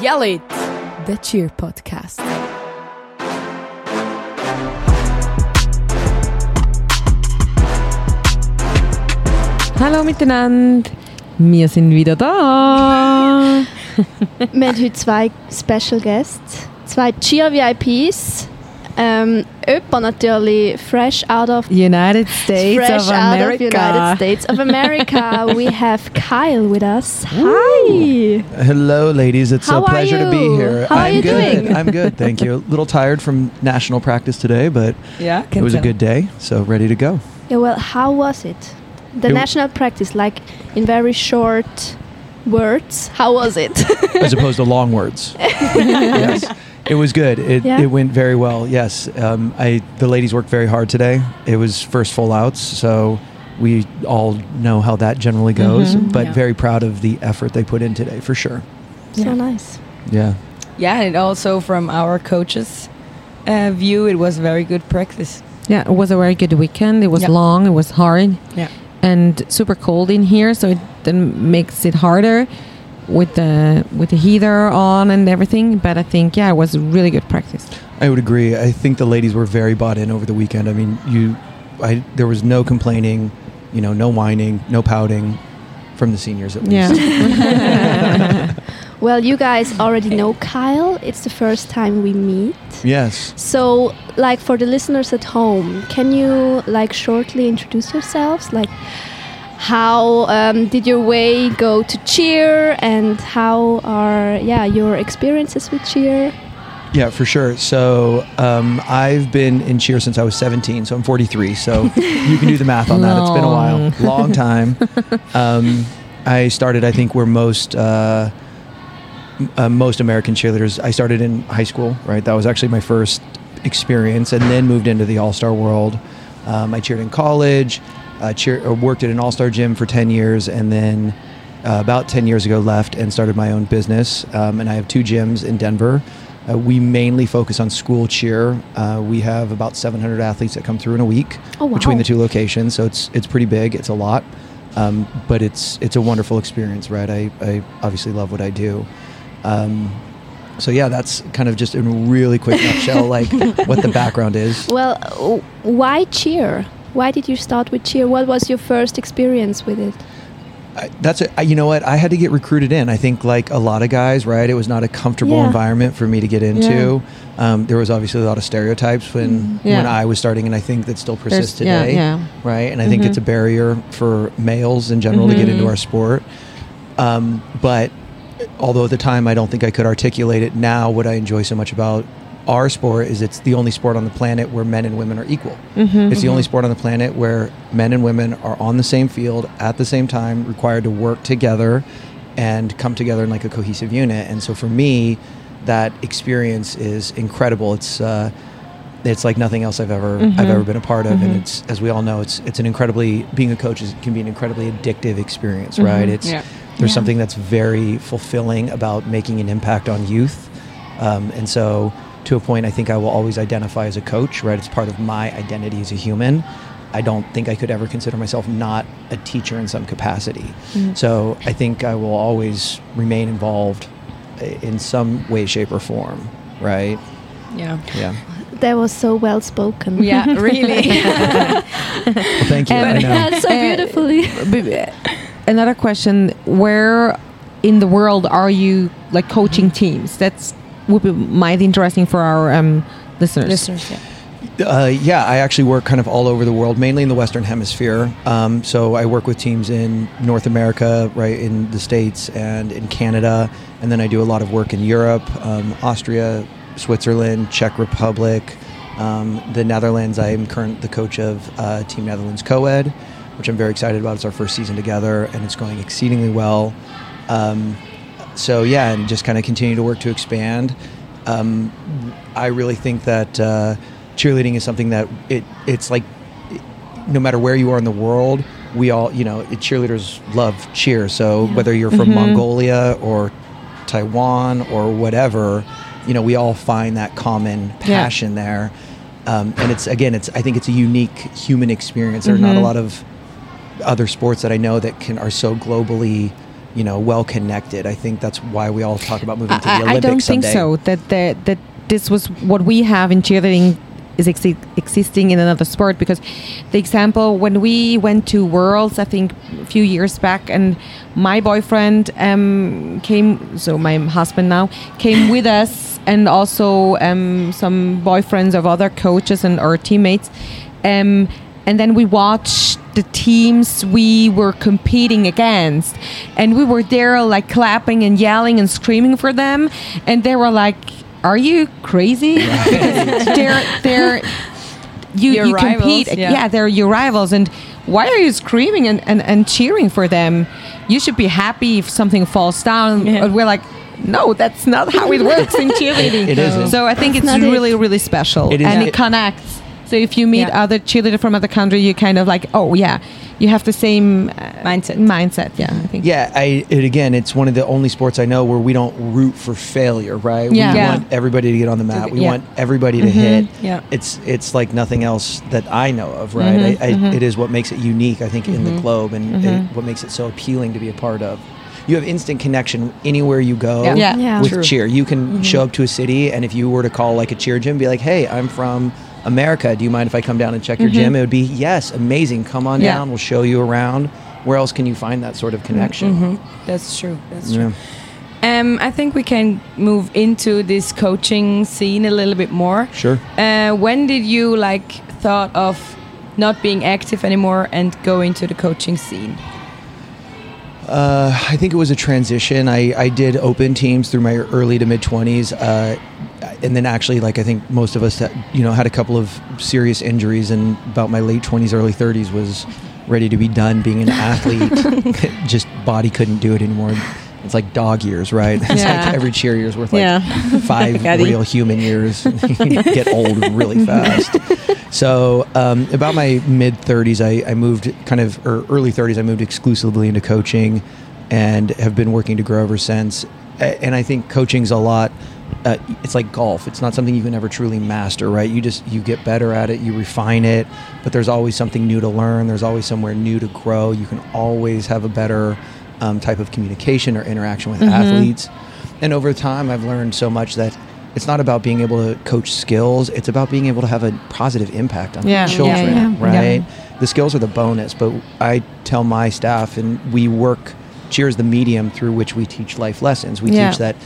Yell It! The Cheer Podcast. Hallo miteinander, wir sind wieder da. Wir haben heute zwei Special Guests, zwei Cheer VIPs. Ähm, jemand natürlich fresh out of United States fresh of out of America. United States of America. we have Kyle with us. Hi. Hello, ladies. It's How a pleasure to be here. How are I'm you good. doing? I'm good. Thank you. A little tired from national practice today, but Yeah, it was a good day, so ready to go. Yeah, well, how was it? The It- national practice, like in very short words, how was it? As opposed to long words. yes. It was good. It, Yeah? it went very well. Yes. Um, I the ladies worked very hard today. It was first full outs, so we all know how that generally goes. Mhm. But Yeah. very proud of the effort they put in today, for sure. so Yeah. nice. Yeah. Yeah, and also from our coaches' uh, view, it was very good practice. Yeah, it was a very good weekend. It was Yeah. long, it was hard, Yeah. and super cold in here, so it then makes it harder with the with the heater on and everything. But I think yeah, it was really good practice. I would agree. I think the ladies were very bought in over the weekend. I mean, you, I, there was no complaining, you know, no whining, no pouting from the seniors at least. Yeah. Well, you guys already know Kyle. It's the first time we meet. Yes. So, like for the listeners at home, can you like shortly introduce yourselves? Like, how um, did your way go to cheer, and how are yeah your experiences with cheer? Yeah, for sure. So um, I've been in cheer since I was 17, so I'm 43. So you can do the math on that. It's been a while, Long. long time. Um, I started, I think, where most uh, uh, most American cheerleaders. I started in high school, right? That was actually my first experience, and then moved into the All Star world. Um, I cheered in college. Uh, cheer, uh, worked at an All Star gym for 10 years, and then uh, about 10 years ago left and started my own business. Um, and I have two gyms in Denver. Uh, we mainly focus on school cheer. Uh, we have about 700 athletes that come through in a week Oh, wow. between the two locations, so it's it's pretty big. It's a lot, um, but it's it's a wonderful experience, right? I, I obviously love what I do. Um, so yeah, that's kind of just in a really quick nutshell, like what the background is. Well, why cheer? Why did you start with cheer? What was your first experience with it? I, that's a, I- you know what I had to get recruited in. I think like a lot of guys, right? It was not a comfortable Yeah. environment for me to get into. Um, there was obviously a lot of stereotypes when Mm-hmm. Yeah. when I was starting, and I think that still persists There's- today, yeah. right? And I think Mhm. it's a barrier for males in general to get into Mhm. our sport. Um, but although at the time I don't think I could articulate it, now what I enjoy so much about our sport is it's the only sport on the planet where men and women are equal. Mhm. It's the only sport on the planet where men and women are on the same field at the same time, required to work together and come together in like a cohesive unit. And so for me, that experience is incredible. It's uh, it's like nothing else I've ever I've Mhm. ever been a part of, and Mhm. it's as we all know, it's it's an incredibly being a coach is, can be an incredibly addictive experience, right? Mhm. It's Yeah. there's Yeah. something that's very fulfilling about making an impact on youth, um, and so to a point, I think I will always identify as a coach, right? It's part of my identity as a human. I don't think I could ever consider myself not a teacher in some capacity. Mhm. So I think I will always remain involved in some way, shape, or form, right? Yeah. Yeah. That was so well spoken. Yeah, really. Well, thank you. I And- know. So Uh, beautifully. B- Another question: Where in the world are you like coaching teams? That's would be might interesting for our um, listeners. Listeners, yeah. Uh, yeah, I actually work kind of all over the world, mainly in the Western Hemisphere. Um, so I work with teams in North America, right, in the States and in Canada. And then I do a lot of work in Europe, um, Austria, Switzerland, Czech Republic, um, the Netherlands. I am current the coach of uh, Team Netherlands Co-ed, which I'm very excited about. It's our first season together, and it's going exceedingly well. Um, so yeah, and just kind of continue to work to expand. Um, I really think that uh, cheerleading is something that it it's like no matter where you are in the world, we all you know it, cheerleaders love cheer. So Yeah. whether you're from Mhm. Mongolia or Taiwan or whatever, you know we all find that common Yeah. passion there. Um, and it's again, it's I think it's a unique human experience. There are not a Mhm. lot of other sports that I know that can are so globally you know, well connected. I think that's why we all talk about moving to the I, Olympics I don't think so. That that that this was what we have in cheerleading is exi- existing in another sport because the example when we went to Worlds, I think a few years back, and my boyfriend um, came, so my husband now came with us, and also um, some boyfriends of other coaches and our teammates, um, and then we watched the teams we were competing against and we were there like clapping and yelling and screaming for them and they were like are you crazy because they're they're you, Your you rivals, compete yeah. yeah. they're your rivals and why are you screaming and, and, and cheering for them you should be happy if something falls down Yeah. And we're like no that's not how it works in cheerleading It isn't. so i think That's it's not it. really really special It is- and Yeah. it connects so if you meet Yeah. other cheerleader from other country you kind of like oh yeah you have the same uh, Mindset. mindset yeah i think Yeah, I it, again, it's one of the only sports I know where we don't root for failure, right? Yeah. We Yeah. want everybody to get on the mat. We yeah. want everybody to hit. Yeah. It's it's like nothing else that I know of, right? Mhm, I, I, mhm. It is what makes it unique, I think, in the globe, and it, Mhm. what makes it so appealing to be a part of. You have instant connection anywhere you go Yeah. Yeah. Yeah. with True. cheer. You can show up to a city, and if you were to call like a cheer gym, be like, "Hey, I'm from." America, do you mind if I come down and check your gym? It would be yes, amazing. Come on Yeah. down. We'll show you around. Where else can you find that sort of connection? hmm That's true. That's Yeah. true. Um, I think we can move into this coaching scene a little bit more. Sure. Uh, when did you like thought of not being active anymore and go into the coaching scene? Uh, I think it was a transition. I, I did open teams through my early to mid 20s. Uh, and then actually, like, I think most of us, that, you know, had a couple of serious injuries. And about my late 20s, early 30s was ready to be done being an athlete. Just body couldn't do it anymore. It's like dog years, right? It's Yeah. like every cheer year is worth like Yeah. five real human years. Get old really fast. So um, about my mid 30s, I, I moved kind of, or early 30s, I moved exclusively into coaching and have been working to grow ever since. And I think coaching's a lot. Uh, it's like golf. It's not something you can ever truly master, right? You just you get better at it, you refine it, but there's always something new to learn. There's always somewhere new to grow. You can always have a better um, type of communication or interaction with athletes. And over time, I've learned so much that it's not about being able to coach skills. It's about being able to have a positive impact on Yeah. children, Yeah, yeah. right? The skills are the bonus, but I tell my staff, and we work. Cheers is the medium through which we teach life lessons. We teach that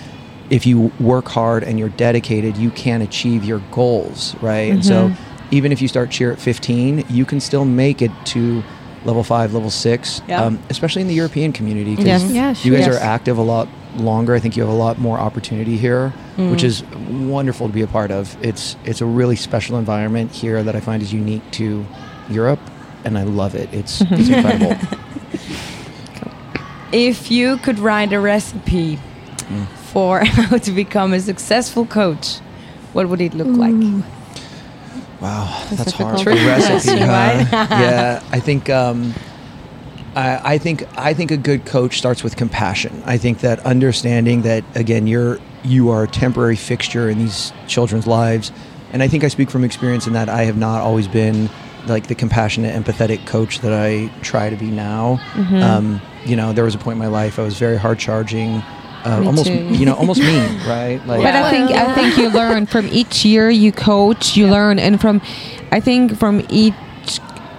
if you work hard and you're dedicated, you can achieve your goals, right? And so, even if you start cheer at 15, you can still make it to level five, level six, Yeah. um, especially in the European community. 'cause Yes. Yeah, you guys sure. are active a lot longer. I think you have a lot more opportunity here, which is wonderful to be a part of. It's it's a really special environment here that I find is unique to Europe, and I love it. It's it's incredible. If you could write a recipe Mm. For how to become a successful coach, what would it look like? Wow, that's, difficult. hard. A recipe, Question, huh? yeah, I think um, I, I think I think a good coach starts with compassion. I think that understanding that again, you're you are a temporary fixture in these children's lives, and I think I speak from experience in that I have not always been like the compassionate, empathetic coach that I try to be now. Mm-hmm. Um, you know, there was a point in my life I was very hard charging. Uh, almost, too. you know, almost mean, right? Like, But I think I think you learn from each year you coach, you learn, and from I think from each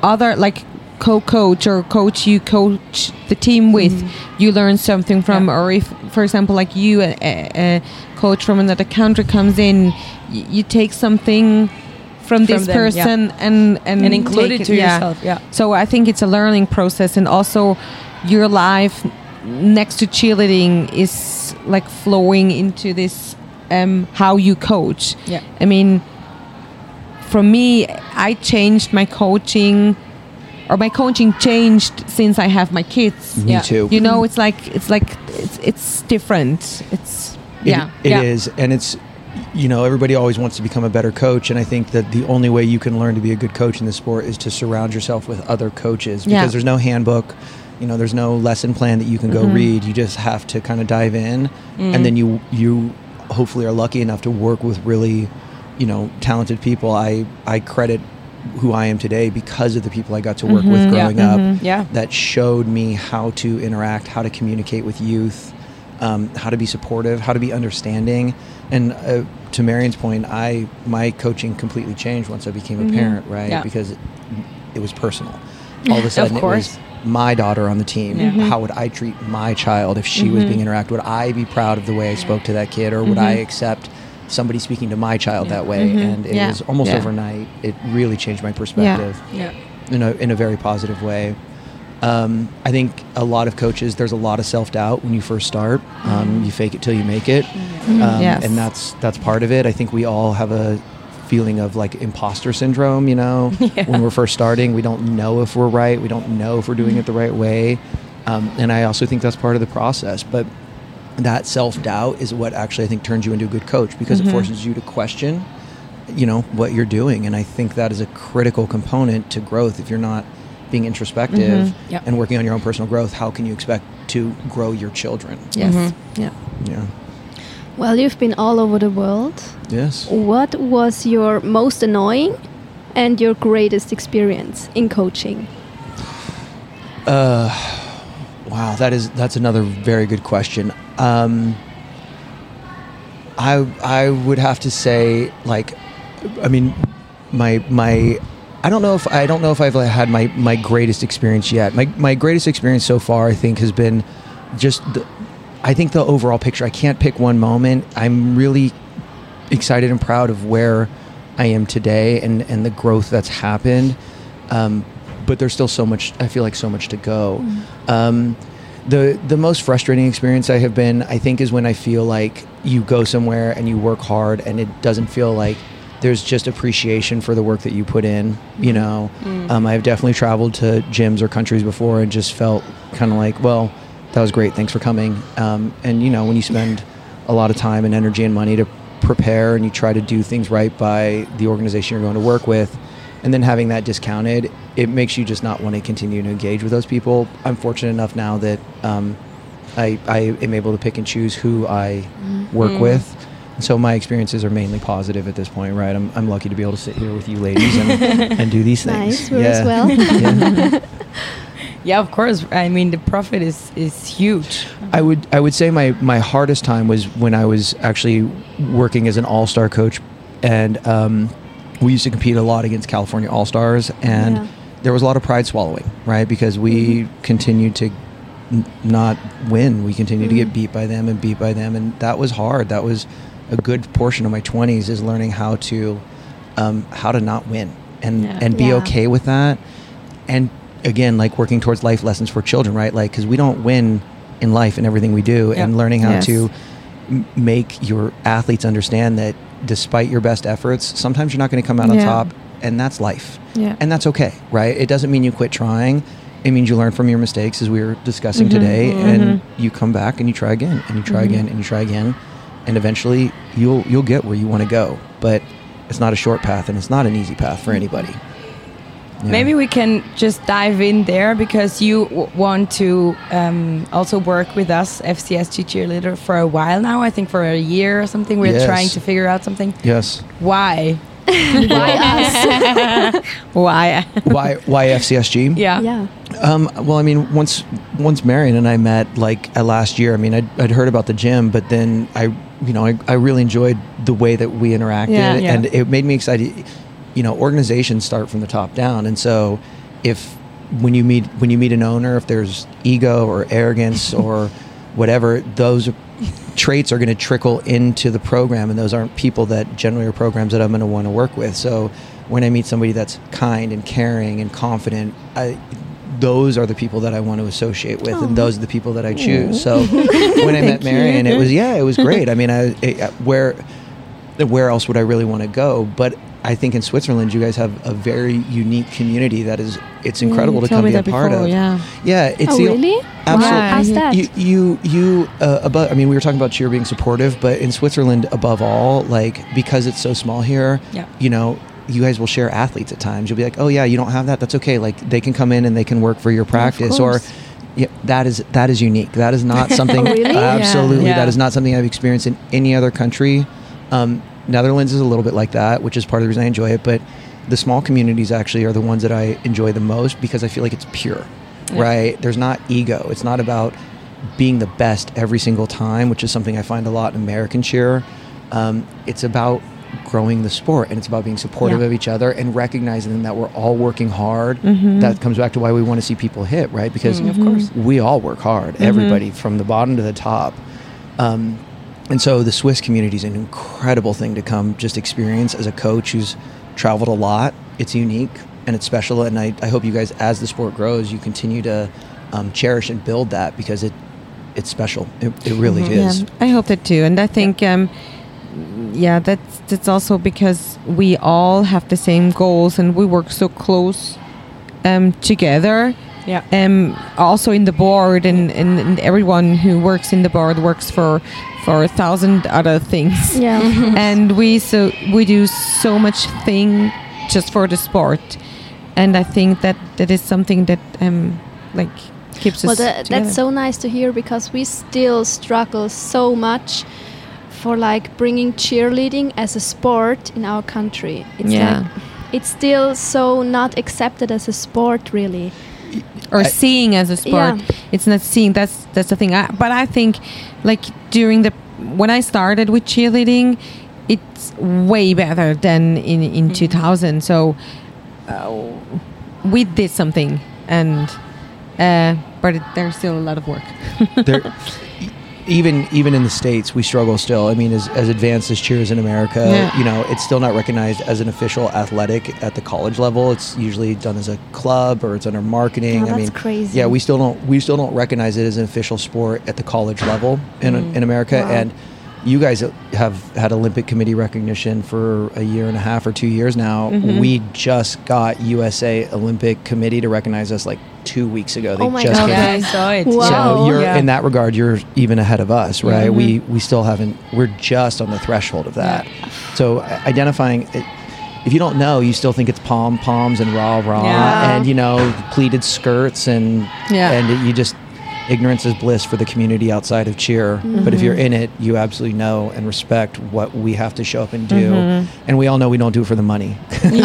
other like co-coach or coach you coach the team with, you learn something from. Yeah. Or if, for example, like you, a, a, coach from another country comes in, y- you take something from this them, yeah. person and and, And include it to yourself, yeah. So I think it's a learning process, and also your life next to cheerleading is like flowing into this um, how you coach. Yeah. I mean, for me, I changed my coaching, or my coaching changed since I have my kids. me Yeah. too. You know, it's like it's like it's it's different. It's It- yeah. it Yeah. is, and it's you know everybody always wants to become a better coach, and I think that the only way you can learn to be a good coach in the sport is to surround yourself with other coaches because Yeah. there's no handbook. You know, there's no lesson plan that you can go Mhm. read. You just have to kind of dive in, Mm. and then you you hopefully are lucky enough to work with really, you know, talented people. I I credit who I am today because of the people I got to work with Yeah. growing up Yeah. that showed me how to interact, how to communicate with youth, um, how to be supportive, how to be understanding. And uh, to Marion's point, I my coaching completely changed once I became a parent, right? Yeah. Because it, it was personal. All of a Of sudden, it course. was my daughter on the team. Yeah. How would I treat my child if she was being interacted? Would I be proud of the way I spoke to that kid, or would I accept somebody speaking to my child that way? And it Yeah. was almost Yeah. overnight. It really changed my perspective Yeah. in a in a very positive way. Um, I think a lot of coaches, there's a lot of self doubt when you first start. Um, you fake it till you make it, um, Yes. and that's that's part of it. I think we all have a feeling of like imposter syndrome. You know, when we're first starting, we don't know if we're right. We don't know if we're doing it the right way, um, and I also think that's part of the process. But that self doubt is what actually I think turns you into a good coach because it forces you to question, you know, what you're doing. And I think that is a critical component to growth. If you're not being introspective Yep. and working on your own personal growth, how can you expect to grow your children? Yes. Mm-hmm. Yeah. Yeah. Well, you've been all over the world. Yes. What was your most annoying and your greatest experience in coaching? Uh, wow, that is that's another very good question. Um, I I would have to say like, I mean, my my. I don't know if I don't know if I've had my, my greatest experience yet. My my greatest experience so far, I think, has been just the, I think the overall picture. I can't pick one moment. I'm really excited and proud of where I am today and, and the growth that's happened. Um, but there's still so much, I feel like so much to go. Um, the, the most frustrating experience I have been, I think, is when I feel like you go somewhere and you work hard and it doesn't feel like there's just appreciation for the work that you put in. You know, um, I've definitely traveled to gyms or countries before and just felt kind of like, well, that was great. Thanks for coming. Um, and you know, when you spend a lot of time and energy and money to prepare and you try to do things right by the organization you're going to work with, and then having that discounted, it makes you just not want to continue to engage with those people. I'm fortunate enough now that um, I, I am able to pick and choose who I work with. So my experiences are mainly positive at this point, right? I'm, I'm lucky to be able to sit here with you ladies and, and do these Nice, things. we're as well. Yeah. Yeah, of course. I mean, the profit is is huge. I would I would say my my hardest time was when I was actually working as an all star coach, and um, we used to compete a lot against California All Stars, and Yeah. there was a lot of pride swallowing, right? Because we continued to n- not win, we continued to get beat by them and beat by them, and that was hard. That was a good portion of my twenties is learning how to um, how to not win and Yeah. and be Yeah. okay with that, and again, like working towards life lessons for children, right? Like because we don't win in life and everything we do, and learning how Yes. to m- make your athletes understand that despite your best efforts, sometimes you're not going to come out on top, and that's life, Yeah. and that's okay, right? It doesn't mean you quit trying. It means you learn from your mistakes, as we were discussing Mhm. today, Mhm. and you come back and you try again, and you try Mhm. again, and you try again, and eventually you'll you'll get where you want to go. But it's not a short path, and it's not an easy path for anybody. Yeah. Maybe we can just dive in there because you w- want to um, also work with us, FCSG cheerleader, for a while now. I think for a year or something. We're Yes. trying to figure out something. Yes. Why? Why us? Why? Why why FCSG? Yeah. yeah. Um, well, I mean, once once Marion and I met, like uh, last year. I mean, I'd, I'd heard about the gym, but then I, you know, I, I really enjoyed the way that we interacted, Yeah. Yeah. and it made me excited. You know, organizations start from the top down, and so if when you meet when you meet an owner, if there's ego or arrogance or whatever, those traits are going to trickle into the program, and those aren't people that generally are programs that I'm going to want to work with. So when I meet somebody that's kind and caring and confident, I, those are the people that I want to associate with, and those are the people that I choose. So when I met Marion, it was yeah, it was great. I mean, I, it, where where else would I really want to go? But I think in Switzerland, you guys have a very unique community that is it's incredible you to come be a part before, of. yeah. yeah. It's oh, the, really? Absolutely. Why? How's You- that? you you you uh, above i mean we were talking about cheer being supportive but in switzerland above all like because it's so small here Yeah. you know you guys will share athletes at times you'll be like oh yeah you don't have that that's okay like they can come in and they can work for your practice or yeah, that is that is unique that is not something Oh, really? absolutely Yeah. that is not something i've experienced in any other country um, netherlands is a little bit like that which is part of the reason i enjoy it but the small communities actually are the ones that I enjoy the most because I feel like it's pure, right? There's not ego. It's not about being the best every single time, which is something I find a lot in American cheer. Um, it's about growing the sport and it's about being supportive Yeah. of each other and recognizing that we're all working hard. Mhm. That comes back to why we want to see people hit, right? Because Mm, of course. we all work hard, everybody from the bottom to the top. Um, and so the Swiss community is an incredible thing to come just experience as a coach who's traveled a lot. It's unique and it's special. And I, I hope you guys, as the sport grows, you continue to um, cherish and build that because it it's special. It, it really is. Yeah, I hope that too, and I think, um, yeah, that's that's also because we all have the same goals and we work so close um, together. Yeah. Um, also in the board, and, and, and everyone who works in the board works for for a thousand other things. Yeah. and we so we do so much thing just for the sport, and I think that that is something that um like keeps well, us that, that's so nice to hear because we still struggle so much for like bringing cheerleading as a sport in our country. It's Yeah. like it's still so not accepted as a sport, really. Or I- seeing as a sport. Yeah. It's not seeing. That's that's the thing. I, but I think, like during the when I started with cheerleading, it's way better than in in 2000. So uh, we did something, and uh, but it, there's still a lot of work. there, even even in the states, we struggle still. I mean, as, as advanced as cheers in America, Yeah. you know, it's still not recognized as an official athletic at the college level. It's usually done as a club or it's under marketing. Oh, I that's mean, crazy. yeah, we still don't we still don't recognize it as an official sport at the college level in mm-hmm. in America. Wow. And you guys have had Olympic Committee recognition for a year and a half or two years now. Mm-hmm. We just got USA Olympic Committee to recognize us like two weeks ago. They Oh my just God. came Yeah, I saw it. Wow. so you're Yeah. in that regard, you're even ahead of us, right? Mhm. We we still haven't. We're just on the threshold of that. So identifying. It, if you don't know, you still think it's pom poms and rah rah, Yeah. and you know pleated skirts and Yeah. and it, you just ignorance is bliss for the community outside of cheer. But if you're in it, you absolutely know and respect what we have to show up and do, and we all know we don't do it for the money. we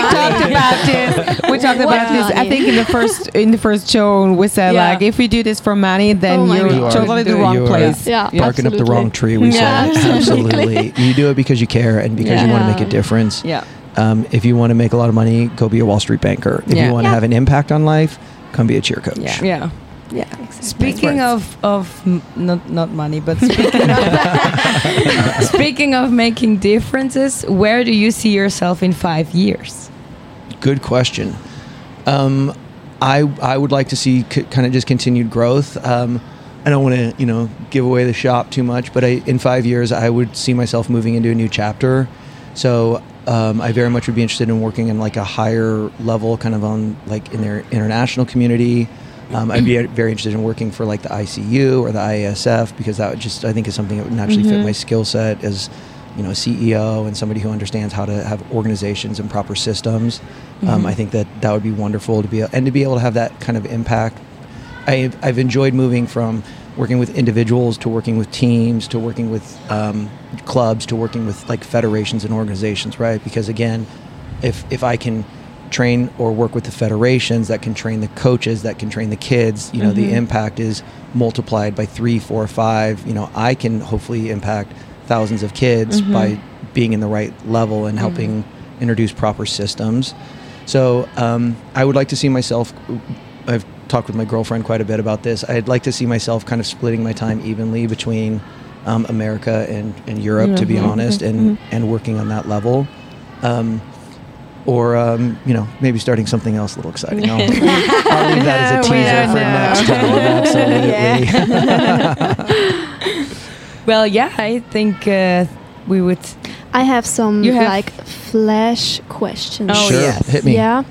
talked about this. We talked What about this. I think in the first in the first show we said Yeah. like if we do this for money, then Oh you're God. You are- totally the wrong are- place. Yeah. Barking up the wrong tree, we Yeah. said. Absolutely. You do it because you care and because you want to make a difference. Yeah. Um, if you want to make a lot of money, go be a Wall Street banker. If Yeah. you want to Yeah. have an impact on life, come be a cheer coach. Yeah. Yeah. Yeah. Speaking of of m- not not money, but speaking of, speaking of making differences, where do you see yourself in five years? Good question. Um, I I would like to see c- kind of just continued growth. Um, I don't want to you know give away the shop too much, but I, in five years I would see myself moving into a new chapter. So um, I very much would be interested in working in like a higher level, kind of on like in their international community. Um, I'd be very interested in working for like the ICU or the IASF because that would just I think is something that would naturally fit my skill set as you know a CEO and somebody who understands how to have organizations and proper systems. Um, I think that that would be wonderful to be and to be able to have that kind of impact. I've, I've enjoyed moving from working with individuals to working with teams to working with um, clubs to working with like federations and organizations, right? Because again, if if I can train or work with the federations that can train the coaches that can train the kids, you know, the impact is multiplied by three, four, five. You know, I can hopefully impact thousands of kids by being in the right level and helping introduce proper systems. So um, I would like to see myself. I've talked with my girlfriend quite a bit about this. I'd like to see myself kind of splitting my time evenly between um, America and, and Europe, to be honest, and and working on that level. Um, or um, you know maybe starting something else a little exciting. I'll, I'll leave that as a teaser for know. next time. Absolutely. Well, yeah, I think uh, we would. I have some have- like flash questions. Oh, sure, yes. hit me. Yeah.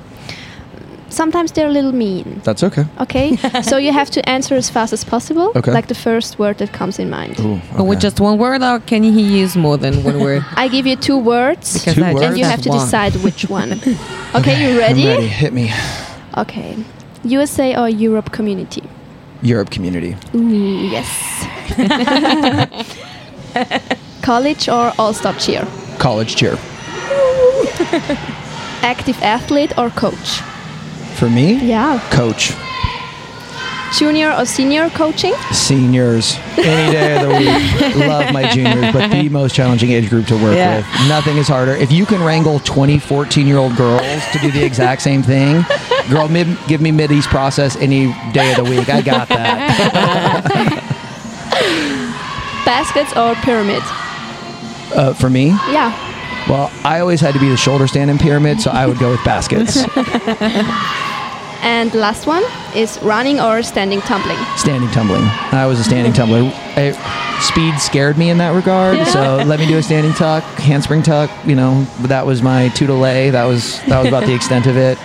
Sometimes they're a little mean. That's okay. Okay, so you have to answer as fast as possible. Okay. Like the first word that comes in mind. Ooh, But with just one word, or can he use more than one word? I give you two words, Because Two I words? and you have to one. decide which one. okay, you I'm ready? ready. Hit me. Okay. USA or Europe community? Europe community. Ooh, yes. College or all stop cheer? College cheer. Active athlete or coach? For me, Yeah. coach. Junior or senior coaching? Seniors, any day of the week. Love my juniors, but the most challenging age group to work Yeah. with. Nothing is harder. If you can wrangle 20, 14 year old girls to do the exact same thing, girl, mid, give me mid east process any day of the week. I got that. Baskets or pyramid? Uh, for me, Yeah. well, I always had to be the shoulder standing pyramid, so I would go with baskets. And last one is running or standing tumbling. standing tumbling. I was a standing tumbler. I, speed scared me in that regard, so let me do a standing tuck, handspring tuck. You know, that was my two to lay. That was that was about the extent of it.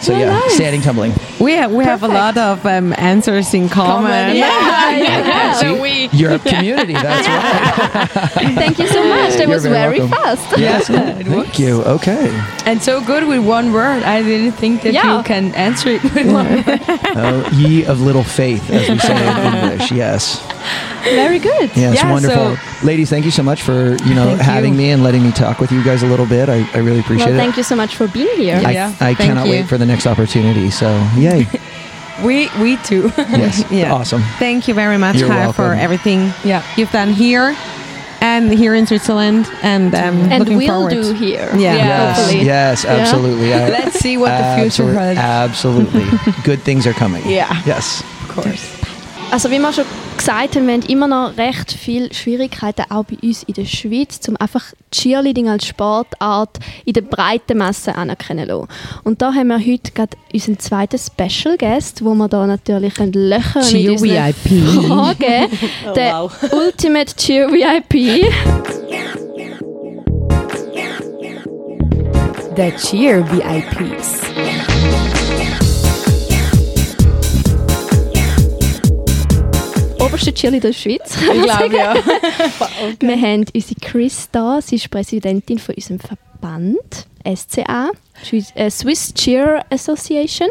So yeah, nice. standing tumbling. We have, we have a lot of um, answers in common. Yeah, yeah. See, Europe community. That's right. Thank you so much. That You're was very very fast. Yes, it thank you. Okay. And so good with one word. I didn't think that Yeah. you can answer it with one word. Oh, ye of little faith, as we say in English. Yes. Very good. Yes, Yeah, wonderful. so- Ladies, thank you so much for you know Thank having you. me and letting me talk with you guys a little bit. I, I really appreciate Well, it. thank you so much for being here. I, Yeah. I Thank cannot you. wait for the next opportunity. So, yay. We we too. Yes. Yeah. Awesome. Thank you very much, Kai, for everything yeah. you've done here and here in Switzerland. And um, And looking we'll forward. do here. Yeah. Yeah. Hopefully. Yes, Yeah. absolutely. I- Let's see what the future absolute- holds. Absolutely. Good things are coming. Yeah. Yes. Of course. Also wie wir schon gesagt haben, wir haben immer noch recht viele Schwierigkeiten, auch bei uns in der Schweiz, um einfach Cheerleading als Sportart in der breiten Masse anerkennen zu lassen. Und da haben wir heute gerade unseren zweiten Special Guest, wo wir da natürlich können löchern Cheer mit VIP. Fragen. der Ultimate Cheer VIP. The Cheer VIPs. Oberste Cheerleader der Schweiz. Ich glaube ja. Wir haben unsere Chris da. Sie ist Präsidentin von unserem Verband SCA, Swiss- äh, Swiss Cheer Association.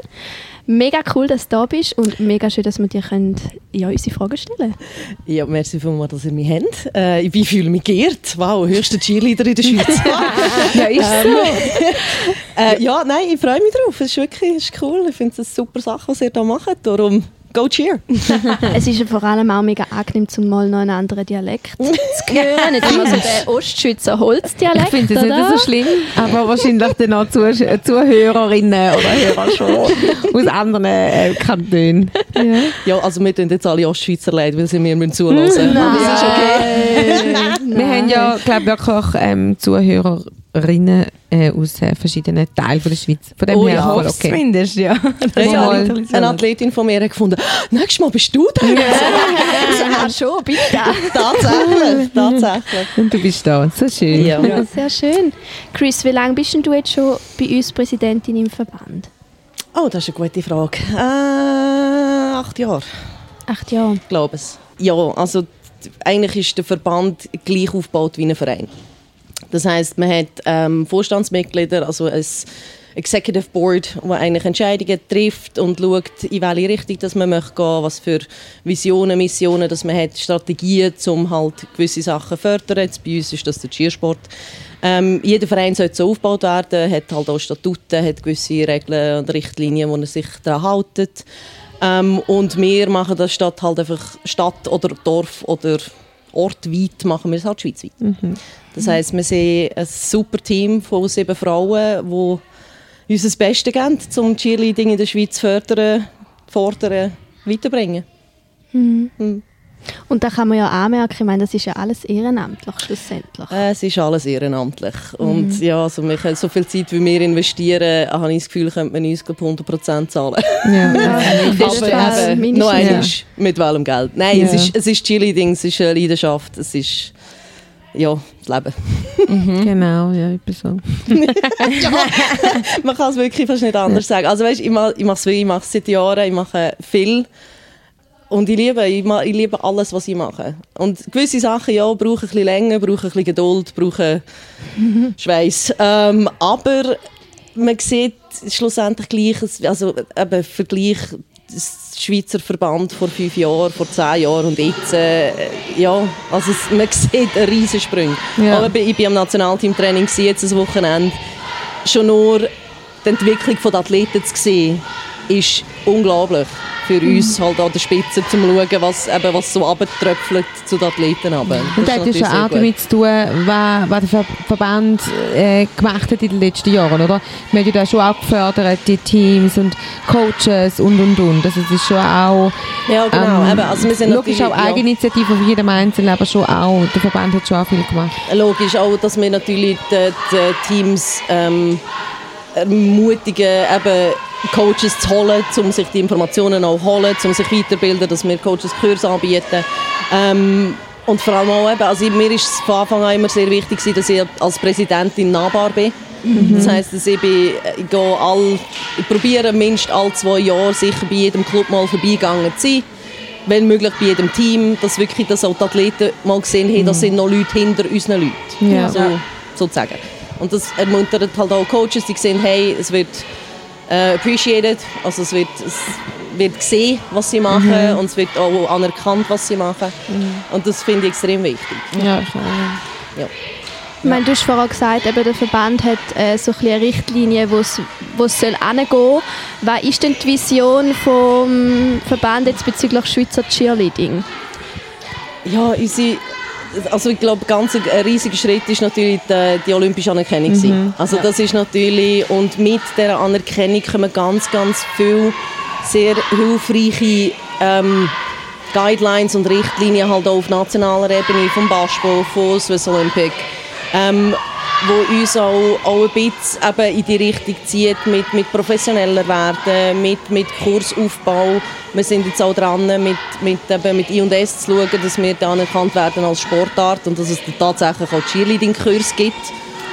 Mega cool, dass du da bist und mega schön, dass wir dir können, ja, unsere Fragen stellen Ja, merci vielmals, dass ihr mich habt. Äh, ich fühle mich geehrt. Wow, höchster Cheerleader in der Schweiz. Ja, ist so. äh, ja, nein, ich freue mich drauf. Es ist wirklich es ist cool. Ich finde es eine super Sache, was ihr da macht. Darum, go cheer. Es ist ja vor allem auch mega angenehm, zum mal noch einen anderen Dialekt zu hören. Nicht immer so der Ostschweizer Holzdialekt. Ich finde das nicht oder? so schlimm, aber wahrscheinlich dann auch Zuh Zuhörerinnen oder Hörer schon aus anderen äh, Kantonen. Ja, also wir tun jetzt alle Ostschweizer leid, weil sie mir müssen zuhören müssen. Es ist okay. Wir haben ja, glaube ich, wirklich ähm, Zuhörerinnen äh, aus äh, verschiedenen Teilen von der Schweiz. Von dem Oh her ja, okay. zumindest, ja. Das Ja, ja eine Athletin von mir hat gefunden, nächstes Mal bist du da. Ja, schon, bitte. tatsächlich, tatsächlich. Und du bist da. So schön. Ja. Ja, sehr schön. Chris, wie lange bist denn du jetzt schon bei uns Präsidentin im Verband? Oh, das ist eine gute Frage. Äh, acht Jahre. Acht Jahre. glaube es. Ja, also eigentlich ist der Verband gleich aufgebaut wie ein Verein. Das heißt, man hat ähm, Vorstandsmitglieder, also ein Executive Board, wo eigentlich Entscheidungen trifft und schaut, in welche Richtung dass man möchte gehen, was für Visionen, Missionen, dass man hat, Strategien, um halt gewisse Sachen zu fördern. Jetzt bei uns ist das der Cheersport. Ähm, jeder Verein sollte so aufgebaut werden, hat halt auch Statuten, hat gewisse Regeln und Richtlinien, wo er sich daran hält. Ähm, und wir machen das statt halt einfach Stadt oder Dorf oder ortweit, machen wir es halt schweizweit. Das heisst, wir sind ein super Team von sieben Frauen, die uns das Beste geben, um Cheerleading in der Schweiz zu fördern, fordern, weiterbringen. Und da kann man ja anmerken, ich meine, das ist ja alles ehrenamtlich schlussendlich. Äh, Es ist alles ehrenamtlich. Und ja, also wir können so viel Zeit, wie wir investieren, habe ich das Gefühl, könnte man uns glaub, 100% zahlen. Ja. Mindestens. eben, noch Mindestens. einmal, mit welchem Geld? Nein, es Ja. ist, es ist Cheerleading, es ist eine Leidenschaft, es ist ja, das Leben. Genau, ja, ich bin so. Man kann es wirklich fast nicht anders sagen. Also weißt, ich mache es ich mache es seit Jahren, ich mache viel und ich liebe, ich, ich liebe alles, was ich mache. Und gewisse Sachen, ja, brauchen ein bisschen länger, brauchen ein bisschen Geduld, brauchen Schweiß. Ähm, aber man sieht schlussendlich gleich, also eben Vergleich das Schweizer Verband vor fünf Jahren, vor zehn Jahren und jetzt, äh, ja, also es, man sieht einen riesen Sprung. Ja. Aber ich war am Nationalteam-Training jetzt das Wochenende schon nur die Entwicklung der Athleten zu sehen, ist unglaublich für uns halt an der Spitze, um zu schauen, was, eben, was so abtröpfelt zu den Athleten. runter. Und das hat ja schon auch damit zu tun, was, was der Ver Verband äh, gemacht hat in den letzten Jahren, oder? Wir haben ja da schon auch gefördert, die Teams und Coaches und und und. Also es ist schon auch Ja, genau. ähm, eben, also wir sind logisch auch ja. Eigeninitiative von jedem Einzelnen, aber schon auch, der Verband hat schon auch viel gemacht. Logisch auch, dass wir natürlich die, die Teams ähm, ermutigen, eben Coaches zu holen, um sich die Informationen auch zu holen, um sich weiterzubilden, dass wir Coaches Kurse anbieten. Ähm, und vor allem auch eben, also mir ist es von Anfang an immer sehr wichtig dass ich als Präsidentin nahbar bin. Das heisst, dass ich, bin, ich, gehe all, ich probiere mindestens alle zwei Jahre sicher bei jedem Club mal vorbeigegangen zu sein wenn möglich bei jedem Team, dass wirklich dass auch die Athleten mal gesehen haben, das sind noch Leute hinter unseren Leuten. Ja. So, sozusagen. Und das ermuntert halt auch Coaches, die sehen, hey, es wird äh, appreciated, also es wird, es wird gesehen, was sie machen und es wird auch anerkannt, was sie machen. Und das finde ich extrem wichtig. Ja, schon. Ja. Ich meine, du hast vorhin gesagt, eben der Verband hat äh, so ein eine Richtlinie, wo es hingehen soll. Was ist denn die Vision vom Verband jetzt bezüglich Schweizer Cheerleading? Ja, unsere, also ich glaube, ganz ein riesiger Schritt ist natürlich die, die olympische Anerkennung. gewesen. Also das ist natürlich, und mit dieser Anerkennung kommen ganz, ganz viele sehr hilfreiche ähm, Guidelines und Richtlinien halt auch auf nationaler Ebene vom Basketball, von Swiss Olympic, ähm, wo uns auch, auch ein bisschen eben in die Richtung zieht mit, mit professioneller werden, mit, mit Kursaufbau. Wir sind jetzt auch dran, mit, mit, eben mit I&S zu schauen, dass wir da anerkannt werden als Sportart und dass es tatsächlich auch Cheerleading-Kurs gibt.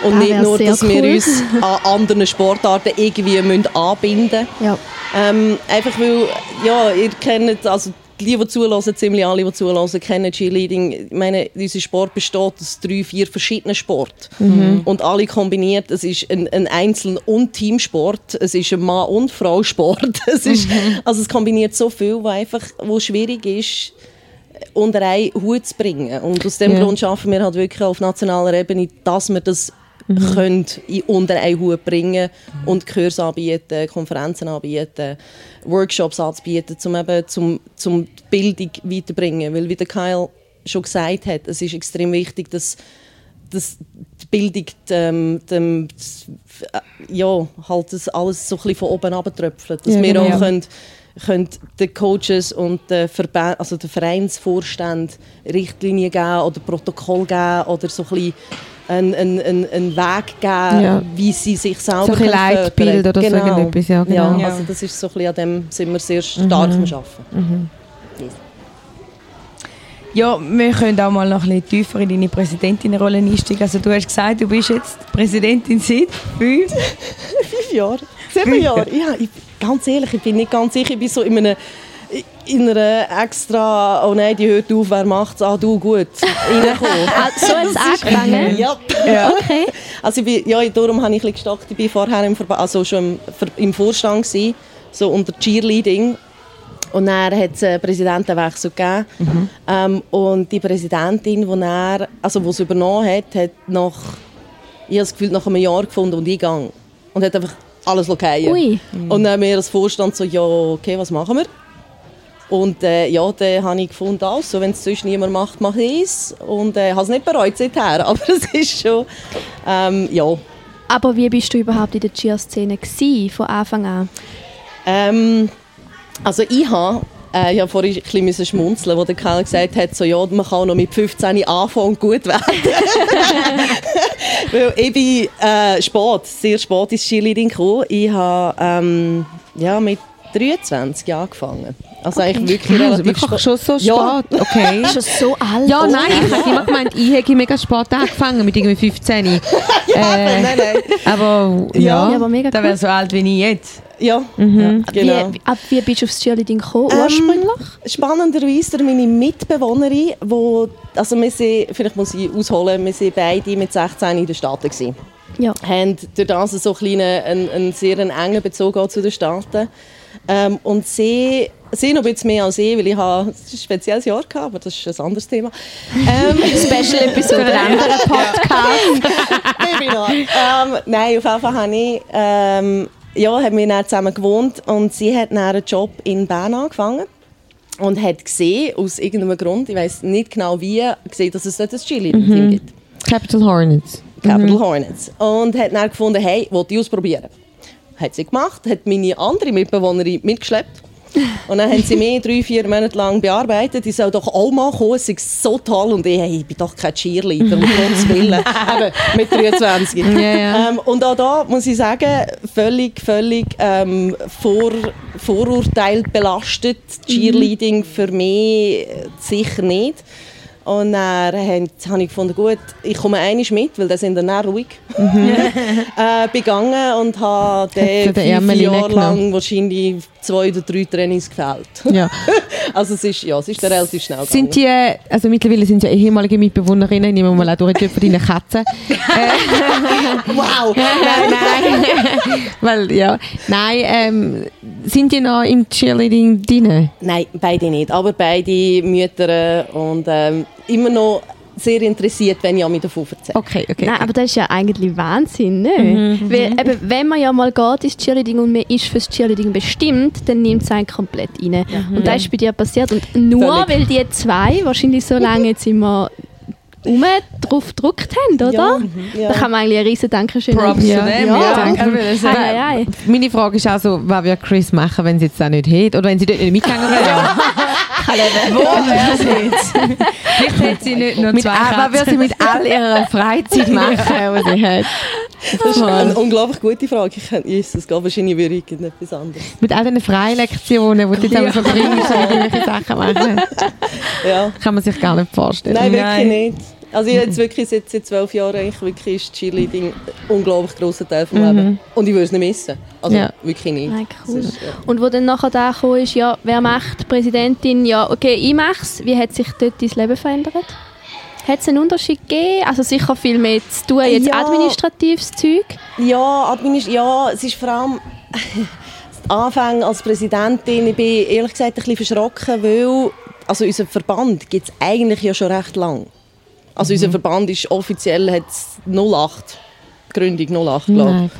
Und Das nicht nur, dass wir cool. uns an anderen Sportarten irgendwie müssen anbinden müssen. Ja. Ähm, einfach weil, ja, ihr kennt, also die, die zulassen, ziemlich alle, die zulassen, kennen Cheerleading. Ich meine, unser Sport besteht aus drei, vier verschiedenen Sporten. Und alle kombiniert. Es ist ein, ein Einzel- und Teamsport. Es ist ein Mann- und Frau-Sport. Es ist, Also es kombiniert so viel, was einfach wo schwierig ist, unter einen Hut zu bringen. Und aus dem Ja. Grund schaffen wir halt wirklich auf nationaler Ebene, dass wir das können in unter einen Hut bringen und Kurse anbieten, Konferenzen anbieten, Workshops anzubieten, um eben zum, zum die Bildung weiterbringen. Weil wie der Kyle schon gesagt hat, es ist extrem wichtig, dass, dass die Bildung dem, dem, ja, halt das alles so ein bisschen von oben abtröpfelt. Dass Ja, wir genau. auch können, können den Coaches und den, Verba also den Vereinsvorständen Richtlinien geben oder Protokoll geben oder so ein bisschen einen, einen, einen, einen Weg geben, Ja. wie sie sich selber So ein Leitbild oder so irgendetwas, ja, genau. Ja, also das ist so ein bisschen, an dem sind wir sehr stark am Arbeiten. Ja, wir können auch mal noch ein bisschen tiefer in deine Präsidentinnenrolle einsteigen. Also du hast gesagt, du bist jetzt Präsidentin seit fünf. Fünf Jahre? Sieben Jahre? Ja, ich, ganz ehrlich, ich bin nicht ganz sicher. Ich bin so in einem in einer extra, oh nein, die hört auf, wer macht's? Ah, du, gut, reingekommen. Ah, so hat es angefangen? ja. Okay. Also ich bin, ja, darum habe ich ein bisschen gestockt. Ich bin vorher im, Verba also schon im, im Vorstand gewesen, so unter Cheerleading. Und dann hat es einen Präsidentenwechsel gegeben. Ähm, und die Präsidentin, die er, also es übernommen hat, hat nach, ich habe das Gefühl, nach einem Jahr gefunden und eingegangen. Und hat einfach alles fallen Ui. Und dann haben wir als Vorstand so, ja, okay, was machen wir? Und äh, ja, dann habe ich gefunden, also, wenn es sonst niemand macht, mache ich es. Und äh, habe es nicht bereut seither, aber es ist schon, ähm, ja. Aber wie bist du überhaupt in der Cheer-Szene von Anfang an? Ähm, also ich habe, äh, ich habe vorhin ein bisschen schmunzeln, wo der Kerl gesagt hat, so, ja, man kann noch mit 15 anfangen und gut werden. Weil ich bin äh, spät, sehr spät ins Cheerleading gekommen. Ich habe ähm, ja, mit 23 angefangen. Also eigentlich wirklich Also relativ wirklich schon so Ja. spät, okay. Schon so alt? Ja, nein, ich habe immer gemeint, ich hätte mega spät angefangen, mit irgendwie 15. Ja, Äh, nein, nein. aber Ja, ja. aber mega Da cool. wäre so alt wie ich jetzt. Ja, Mhm. ja genau. Wie, ab wie bist du aufs Cheerleading gekommen, Ähm, ursprünglich? Spannenderweise durch meine Mitbewohnerin, wo, also wir sind, vielleicht muss ich ausholen, wir sind beide mit 16 in den Staaten gewesen. Ja. haben durch das so ein kleinen, einen, einen sehr engen Bezug auch zu den Staaten. Ähm, und sie, sie noch ein bisschen mehr als ich, weil ich habe ein spezielles Jahr gehabt, aber das ist ein anderes Thema. Ähm, Special Episode. Für einen anderen Podcast. Ähm, nein, auf jeden Fall habe ich, ähm, ja, haben wir dann zusammen gewohnt und sie hat dann einen Job in Bern angefangen und hat gesehen, aus irgendeinem Grund, ich weiß nicht genau wie, gesehen, dass es dort ein Cheerleading-Team gibt. Capital Hornets. Capital Hornets. Und hat dann gefunden, hey, wollte ich ausprobieren. Hat sie gemacht, hat meine andere Mitbewohnerin mitgeschleppt. Und dann haben sie mich drei, vier Monate lang bearbeitet. Ich soll doch auch mal kommen, es ist so toll. Und ich, hey, ich bin doch kein Cheerleader, um Gottes Willen. Eben, mit 23. Ja, ja. Ähm, und auch da muss ich sagen, völlig, völlig ähm, vor, vorurteilt belastet. Cheerleading für mich äh, sicher nicht. Und dann habe ich gefunden, gut, ich komme einmal mit, weil dann sind dann ruhig. äh, begangen und habe den fünf Jahre lang wahrscheinlich zwei oder drei Trainings gefällt. Ja. Also es ist, ja, es ist relativ schnell gegangen. Sind die, also mittlerweile sind ja ehemalige Mitbewohnerinnen, nehmen wir mal auch durch von deinen Katzen. wow! nein, nein. Weil, ja. Nein, ähm, sind die noch im Cheerleading drin? Nein, beide nicht. Aber beide Mütter und ähm, immer noch sehr interessiert, wenn ich auch mit davon erzähle. Okay, okay. Nein, aber das ist ja eigentlich Wahnsinn, ne? Mhm, Weil, eben, wenn man ja mal geht ins Cheerleading und man ist fürs Cheerleading bestimmt, dann nimmt es einen komplett rein. Und das ist bei dir passiert. Und nur Völlig. weil die zwei wahrscheinlich so lange jetzt immer rum drauf gedrückt haben, oder? Ja, ja. Da kann man eigentlich ein riesen Dankeschön Props Ja. zu dem. Ja, Ja, danke. Meine Frage ist also, was wird Chris machen, wenn sie jetzt das nicht hat? Oder wenn sie dort nicht mitgegangen wäre? Wo wäre sie jetzt? Vielleicht hat sie nicht nur mit, zwei all- was wird sie Katzen. mit all ihrer Freizeit machen, die sie hat? Das ist eine unglaublich gute Frage. Ich könnte, Jesus, geht wahrscheinlich würde ich etwas anderes. Mit all diesen Freilektionen, die du jetzt Ja. ja. verbringst, und irgendwelche Sachen machen, Ja. kann man sich gar nicht vorstellen. Nein, wirklich Nein. nicht. Also ich jetzt wirklich seit, seit zwölf Jahren eigentlich wirklich ist Cheerleading ein unglaublich grosser Teil vom Leben. Und ich würde es nicht missen. Also Ja. wirklich nicht. Nein, cool. Ist, ja. Und wo dann nachher da gekommen ist, ja, wer macht Präsidentin? Ja, okay, ich mach's. Wie hat sich dort dein Leben verändert? Hat es einen Unterschied gegeben? Also sicher viel mehr zu tun, jetzt Ja. administratives Zeug. Ja, administ ja, es ist vor allem Anfang als Präsidentin. Ich bin ehrlich gesagt ein bisschen verschrocken, weil also unser Verband gibt es eigentlich ja schon recht lang. Also unser Verband ist offiziell hat 08 Gründung 08, glaube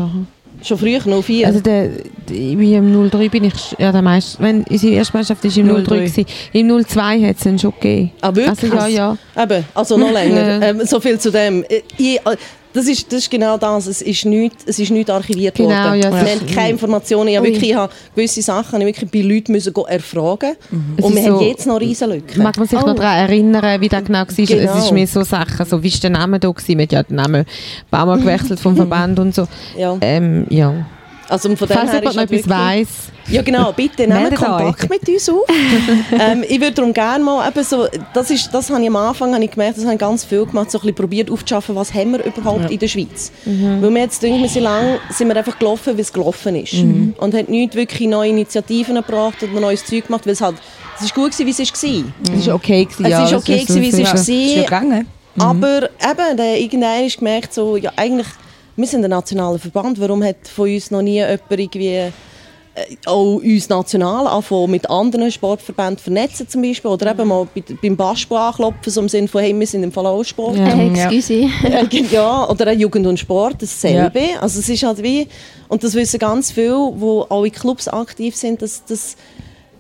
ich. Schon früher 04. Also der, wie im 03 bin ich, ja der meiste, wenn unsere erste Mannschaft ist im 03 03. gewesen. Im 02 hat es dann schon gegeben. Ah, wirklich? Also ja, ja. Eben, also noch länger. Ähm, so viel zu dem. Äh, Ich, äh, das, ist, das ist genau das. Es ist nichts, es ist nicht archiviert Genau, worden. ja, wir haben keine Informationen. Ich habe wirklich, ich habe gewisse Sachen ich wirklich bei Leuten müssen erfragen Es Und wir haben so- jetzt noch riesen Lücken. Mag man sich Oh. noch daran erinnern, wie das genau war? Es Genau. ist mir so Sachen, so wie ist der Name da gewesen? Man hat ja den Namen ein paar Mal gewechselt vom Verband und so. Ja. Ähm, ja. Also von Falls jemand ist noch halt etwas weiss. Ja genau, bitte nehmt Kontakt euch. mit uns auf. ähm, ich würde darum gerne mal, eben so, das, ist, das habe ich am Anfang habe ich gemerkt, das habe ich ganz viel gemacht, so ein bisschen probiert aufzuschaffen, was haben wir überhaupt in der Schweiz. Weil wir jetzt denken, wir sind lang, sind wir einfach gelaufen, wie es gelaufen ist. Und hat nicht wirklich neue Initiativen gebracht oder neues Zeug gemacht, weil es halt, es ist gut gewesen, wie es ist gewesen. Es war okay. Gewesen, Es ja, ist das okay gewesen, wie es ja. ist Ist ja gegangen. Aber eben, irgendwann ist gemerkt, so, ja, eigentlich, wir sind ein nationaler Verband, warum hat von uns noch nie jemand irgendwie äh, auch uns national anfangen, mit anderen Sportverbänden vernetzen zum Beispiel, oder eben mal bei, beim Basketball anklopfen, so im Sinne von, hey, wir sind im Fall auch Sport. Ja. Äh, excuse. Äh, ja, oder auch Jugend und Sport, dasselbe. Also es ist halt wie, und das wissen ganz viele, die auch in Clubs aktiv sind, dass, dass,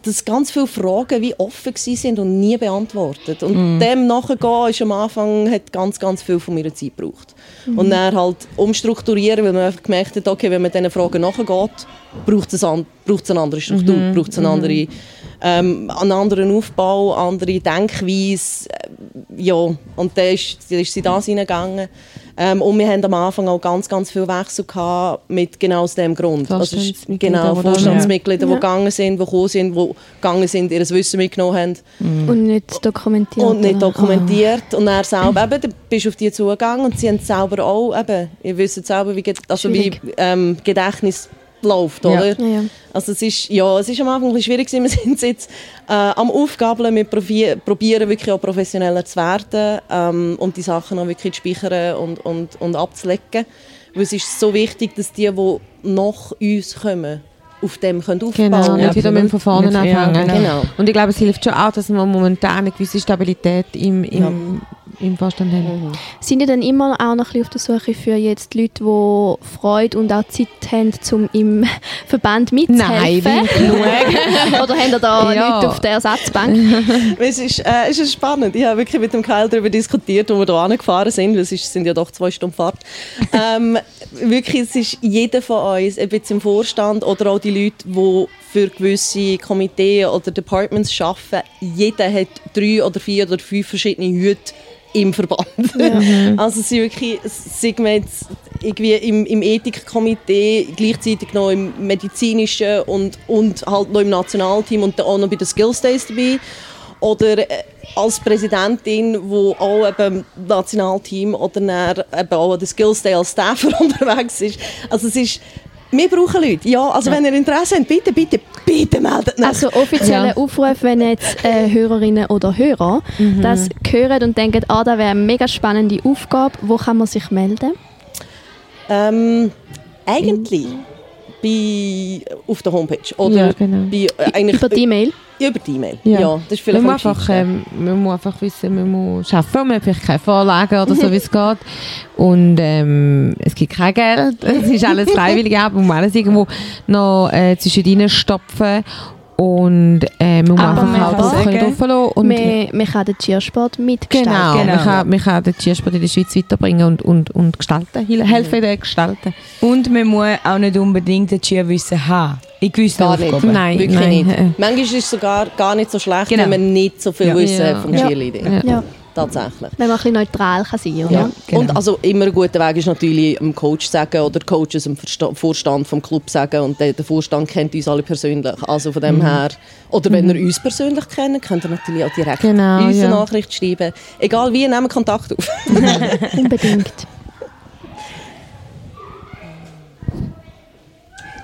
dass ganz viele Fragen wie offen sind und nie beantwortet. Und dem nachgehen ist am Anfang hat ganz, ganz viel von meiner Zeit gebraucht. Und dann halt umstrukturieren, weil man gemerkt hat, okay, wenn man diesen Fragen nachgeht, braucht es, an, braucht es eine andere Struktur, braucht es eine andere, ähm, einen anderen Aufbau, andere Denkweise. Äh, ja, und dann ist, dann ist sie da hineingegangen. Ähm, und wir haben am Anfang auch ganz, ganz viel Wechsel gehabt mit genau aus dem Grund. Also Vorstandsmitglieder, genau, die Vorstandsmitglieder, die Ja. gegangen sind, die gekommen sind, die gegangen sind, ihr Wissen mitgenommen haben Und nicht dokumentiert. und nicht dokumentiert. Und er selber, eben, du bist auf die zugegangen und sie haben selber auch, eben, ihr wisst selber, wie, also wie ähm, Gedächtnis läuft, oder? Ja, ja. Also es ist, ja, es ist am Anfang ein bisschen schwierig gewesen. Wir sind jetzt äh, am Aufgabeln, wir probieren, wirklich auch professioneller zu werden ähm, und die Sachen auch wirklich zu speichern und, und, und abzulegen. Weil es ist so wichtig, dass die, die nach uns kommen, auf dem können aufbauen Genau, können. nicht wieder mit von vorne Mit- ja, anfangen. genau. Und ich glaube, es hilft schon auch, dass man momentan eine gewisse Stabilität im, im im Vorstand haben. Sind ihr dann immer auch noch ein bisschen auf der Suche für jetzt Leute, die Freude und auch Zeit haben, um im Verband mitzuhelfen? Nein, genug. Oder haben ihr da Ja. Leute auf der Ersatzbank? Es ist, äh, es ist spannend. Ich habe wirklich mit dem Kyle darüber diskutiert, wo wir hier angefahren sind. Es ist, sind ja doch zwei Stunden Fahrt. ähm, wirklich, es ist jeder von uns, ob jetzt im Vorstand oder auch die Leute, die für gewisse Komitee oder Departments arbeiten, jeder hat drei oder vier oder fünf verschiedene Hüte im Verband. Also es sind wirklich, sagen wir jetzt, irgendwie im, im Ethikkomitee, gleichzeitig noch im medizinischen und, und halt noch im Nationalteam und dann auch noch bei den Skills Days dabei. Oder äh, als Präsidentin, wo auch eben im Nationalteam oder dann eben auch an den Skills Day als Staffer unterwegs ist. Also es ist, wir brauchen Leute. Ja, also wenn ihr Interesse habt, bitte, bitte, bitte meldet euch. Also offizieller Ja. Aufruf, wenn jetzt äh, Hörerinnen oder Hörer das hören und denken, ah, das wäre eine mega spannende Aufgabe, wo kann man sich melden? Ähm, eigentlich bei, auf der Homepage. Oder Ja, genau. bei, äh, eigentlich, Über die E-Mail? Über die E-Mail. Ja. Ja. das ist Man vielleicht muss, am einfach, ähm, man muss einfach wissen, man muss arbeiten, man hat vielleicht keine Vorlagen oder so, wie es geht. Und ähm, es gibt kein Geld, es ist alles freiwillig, aber man muss alles irgendwo noch äh, zwischen stopfen und äh, man muss Aber man einfach halt auch sagen, drauf lassen. Und Man, man kann den Cheersport mitgestalten. Genau, Genau. Man, kann, man kann den Tiersport in der Schweiz weiterbringen und, und, und gestalten, hel- helfen der Gestalten. Und man muss auch nicht unbedingt ein Cheerwissen haben. In gewissen Gar nicht. Aufgaben. Nein, Wirklich nein. nicht. Manchmal ist es sogar gar nicht so schlecht, Genau. wenn man nicht so viel Ja. Wissen vom. Cheerleading. Ja. Ja, Tatsächlich. wenn man ein bisschen neutral kann sein kann. Ja. genau. Und also immer ein guter Weg ist natürlich dem Coach sagen oder Coaches dem Vorstand vom Club sagen und der, der Vorstand kennt uns alle persönlich. Also von Mhm. dem her, oder wenn ihr uns persönlich kennt, könnt ihr natürlich auch direkt Genau, uns ja. eine Nachricht schreiben. Egal wie, nehmen Kontakt auf. Unbedingt.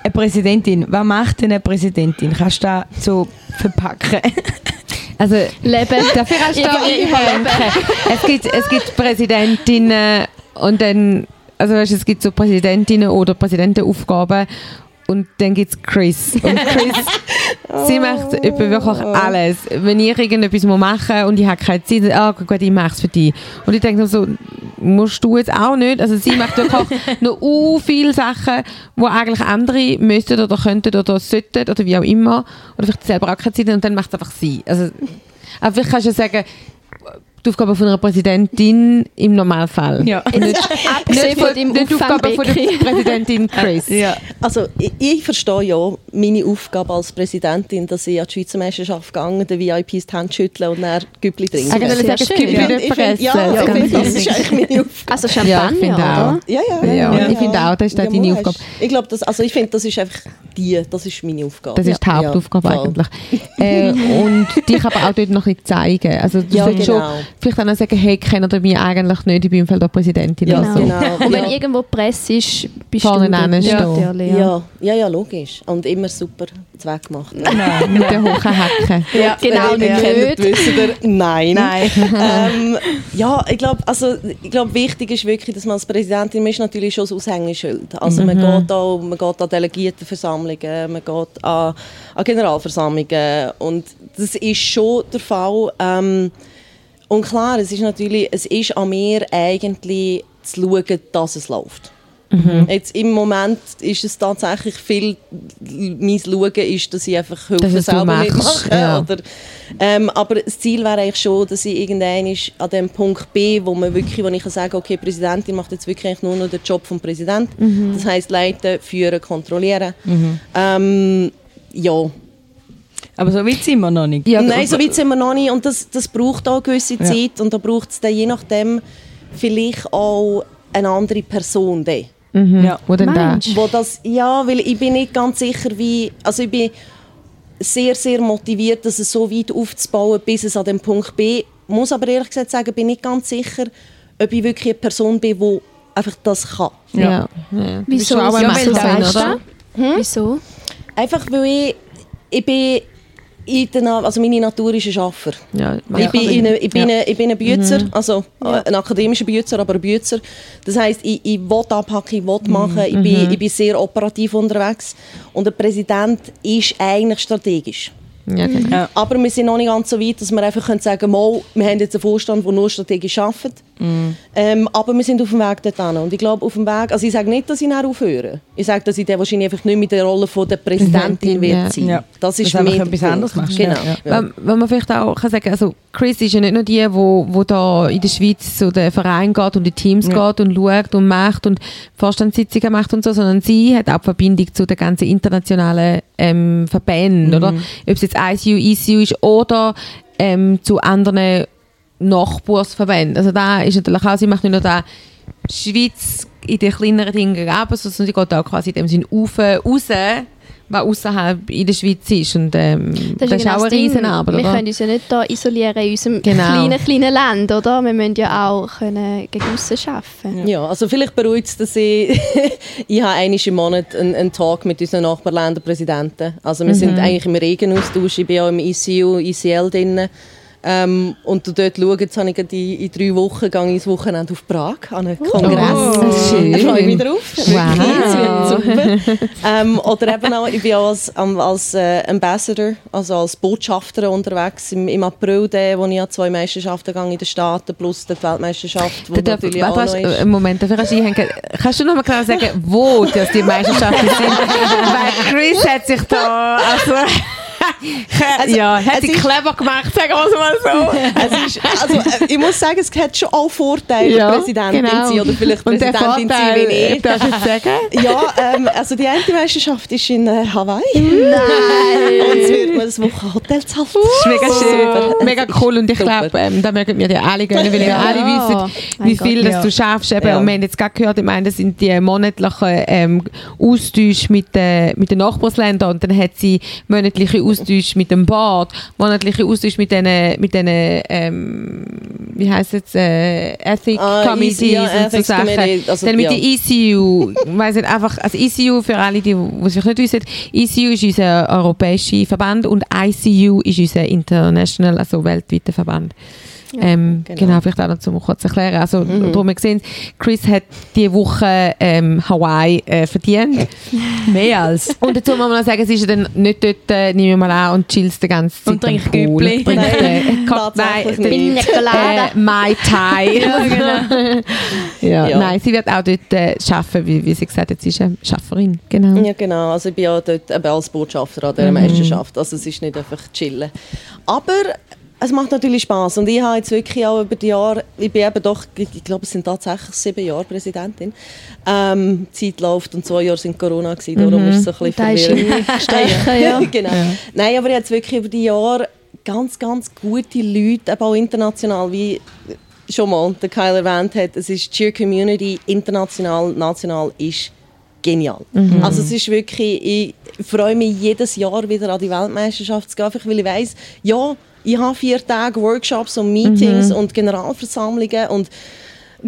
Eine Präsidentin, was macht denn eine Präsidentin? Kannst du das so verpacken? Also, Leben. dafür hast du da überleben. es gibt, es gibt Präsidentinnen und dann, also weißt, du, es gibt so Präsidentinnen oder Präsidentenaufgaben und dann gibt es Chris. Und Chris, sie macht etwa wirklich alles. Wenn ich irgendetwas muss machen und ich habe keine Zeit, ah gut, ich mache es für dich. Und ich denke so, musst du jetzt auch nicht. Also sie macht wirklich noch u viele Sachen, wo eigentlich andere müssten oder könnten oder sollten oder wie auch immer. Oder vielleicht selber auch keine Zeit und dann macht es einfach sie. Also, aber vielleicht kannst du ja sagen, die Aufgabe von einer Präsidentin im Normalfall. Ja. Nicht, nicht, von deinem nicht die Aufgabe von der. Präsidentin Chris. ja. Also ich, ich verstehe ja meine Aufgabe als Präsidentin, dass ich an die Schweizer Meisterschaft gegangen den VIPs die Hand schütteln und dann Güppli trinken. Sehr sagen, es schön. gibt Ja. Ich find- ja, Das ich ist ganz finde, das ist eigentlich meine Aufgabe. Also Ja, Champagner, ich finde oder? auch. Ja, ja, Ja, ich finde auch, das ist deine mal, Aufgabe. Ich glaube, das, also ich finde, das ist einfach die, das ist meine Aufgabe. Das ist die Ja. Hauptaufgabe Ja, eigentlich. Äh, und dich aber auch dort noch ein bisschen zeigen. Also du Ja, genau. schon vielleicht auch noch sagen, hey, kennt ihr mich eigentlich nicht, ich bin im Fall der Präsidentin Ja, oder so. genau. Und wenn Ja. irgendwo Presse ist, bist Vorne du. Ja. Ja, ja, ja, logisch. Und immer super Zweck gemacht. Mit den hohen Hacken. Ja, genau Wenn ihr ihn nicht. kennt, wisst ihr, nein. Nein. ähm, ja, ich glaube, also, ich glaub, wichtig ist wirklich, dass man als Präsidentin man ist natürlich schon das Aushängeschild. Also man, geht auch, man geht an Delegiertenversammlungen, man geht an, an Generalversammlungen und das ist schon der Fall. Ähm, und klar, es ist natürlich, es ist an mir eigentlich zu schauen, dass es läuft. Jetzt im Moment ist es tatsächlich viel, mein Schauen ist, dass ich einfach Hilfe du selber mitmache. ja. Oder, ähm, aber das Ziel wäre eigentlich schon, dass ich irgendwann an dem Punkt B, wo man wirklich, wo ich kann sagen, okay, Präsidentin macht jetzt wirklich nur noch den Job vom Präsidenten. Das heißt leiten, führen, kontrollieren. Ähm, ja, Aber so weit sind wir noch nicht. Ja, Nein, so weit sind wir noch nicht und das, das braucht auch eine gewisse Ja. Zeit und da braucht es dann je nachdem vielleicht auch eine andere Person dann. Ja. Wo denn da? Wo das, ja, weil ich bin nicht ganz sicher, wie, also ich bin sehr, sehr motiviert, das so weit aufzubauen, bis es an dem Punkt B, muss aber ehrlich gesagt sagen, bin nicht ganz sicher, ob ich wirklich eine Person bin, die einfach das kann. Ja. ja. Wieso? Ja, weil sein, oder? du? Wieso? Einfach weil ich, ich bin in der, Na- also meine Natur ist ein Schaffer. Ja, Ich bin, in eine, ich, bin Ja. eine, ich bin ein Bützer, also äh, ein akademischer Bützer, aber ein Bützer. Das heisst, ich, ich will abhacken, ich will machen, ich, bin, ich bin sehr operativ unterwegs. Und der Präsident ist eigentlich strategisch. Ja, genau. Ja. Aber wir sind noch nicht ganz so weit, dass wir einfach können sagen können, wir haben jetzt einen Vorstand, der nur strategisch arbeitet. Ähm, aber wir sind auf dem Weg dorthin. Und ich glaube, auf dem Weg, also ich sage nicht, dass ich nicht aufhöre. Ich sage, dass ich dann wahrscheinlich einfach nicht mit der Rolle von der Präsidentin ja. wird sein. Ja. Das ist Dass der etwas anderes machst. Genau. Wenn, wenn man vielleicht auch kann sagen also Chris ist ja nicht nur die, wo, wo da in der Schweiz zu den Vereinen geht und die Teams Ja. geht und schaut und macht und Vorstandssitzungen macht und so, sondern sie hat auch die Verbindung zu den ganzen internationalen ähm, Verbänden, oder? Ob es jetzt ICU, ECU ist oder ähm, zu anderen Nachbarsverbänden. Also da ist natürlich auch, sie macht nicht nur da Schweiz in den kleineren Dingen aber sondern sie geht auch quasi in dem Sinn rauf, raus, was außerhalb in der Schweiz ist. Und ähm, das, ist genau auch eine Ding. Riesenarbeit, Wir oder? können uns ja nicht da isolieren in unserem Genau. kleinen, kleinen Land, oder? Wir müssen ja auch können gegen aussen arbeiten. Ja, also vielleicht beruhigt es, dass ich, ich habe einmal im Monat einen, einen Talk mit unseren Nachbarländerpräsidenten. Also wir sind eigentlich im regen Austausch. Ich bin auch im ECU, ECL drin. Ähm, und dort schauen, jetzt habe ich in, in drei Wochen gehe ich ins Wochenende auf Prag an einen Kongress. Oh, schön. Da freue ich mich drauf. Wow. Wirklich, super. ähm, oder eben auch, ich bin auch als, als äh, Ambassador, also als Botschafter unterwegs im, im April, der, wo ich an zwei Meisterschaften gehe in den Staaten, plus die Weltmeisterschaft, wo Da darf, natürlich warte, auch noch warte, ist. Moment, darf ich einhängen? Kannst du noch mal klar sagen, wo das die Meisterschaften sind? Weil Chris hat sich da, also, ja, hat es sie ist- clever gemacht, sagen wir es mal so. Ist, also, äh, ich muss sagen, es hat schon auch Vorteile, Ja, Präsidentin genau. zu sein oder vielleicht Und Präsidentin zu sein wie ich. darf ich sagen? Ja, ähm, also die eine Meisterschaft ist in äh, Hawaii. Nein! Und es wird mir das Woche Hotel zahlen. Das ist mega schön, Super. mega cool und ich glaube, ähm, da mögen wir dir alle gönnen, weil Ja. alle wissen, Mein wie viel Gott, das ja. du schaffst. Eben. Ja. Und wir haben jetzt gerade gehört, ich meine, das sind die monatlichen ähm, Austausche mit, den mit den Nachbarländern und dann hat sie monatliche Austausche mit dem Board, monatliche Austausche mit den, mit den ähm, wie heisst es, äh, Ethic Ah, Committees ja, und so Sachen. Also, dann mit ja. der ECU, ich weiss nicht, einfach, also ECU für alle, die die es nicht wissen, ECU ist unser europäischer Verband und ICU ist unser international, also weltweiter Verband. Ähm, genau. genau. vielleicht auch noch zum kurz erklären. Also, darum wir sehen, Chris hat diese Woche ähm, Hawaii äh, verdient. Mehr als. Und dazu muss man noch sagen, sie ist ja dann nicht dort, äh, nehmen wir mal an, und chillt die ganze Zeit Und trinkt. Güppli. Trinkt, äh, Nein, Pina äh, Colada. Mai Tai. Ja, genau. ja, Ja. Nein, sie wird auch dort äh, arbeiten, wie, wie sie gesagt hat, sie ist eine Schafferin. Genau. Ja, genau. Also ich bin ja dort eben als Botschafter an dieser Mhm. Meisterschaft. Also es ist nicht einfach chillen. Aber es macht natürlich Spaß und ich habe jetzt wirklich auch über die Jahre, ich bin eben doch, ich glaube es sind tatsächlich sieben Jahre Präsidentin. Ähm, die Zeit läuft und zwei Jahre sind Corona gewesen, darum ist es so ein bisschen verwirrend. ein Strecken, ja. genau. Nein, aber ich habe jetzt wirklich über die Jahre ganz, ganz gute Leute, eben auch international, wie schon mal der Kyle erwähnt hat, es ist Cheer Community, international, national, ist genial. Also es ist wirklich, ich freue mich jedes Jahr wieder an die Weltmeisterschaft zu gehen, weil ich weiss, ja, ich habe vier Tage Workshops und Meetings und Generalversammlungen und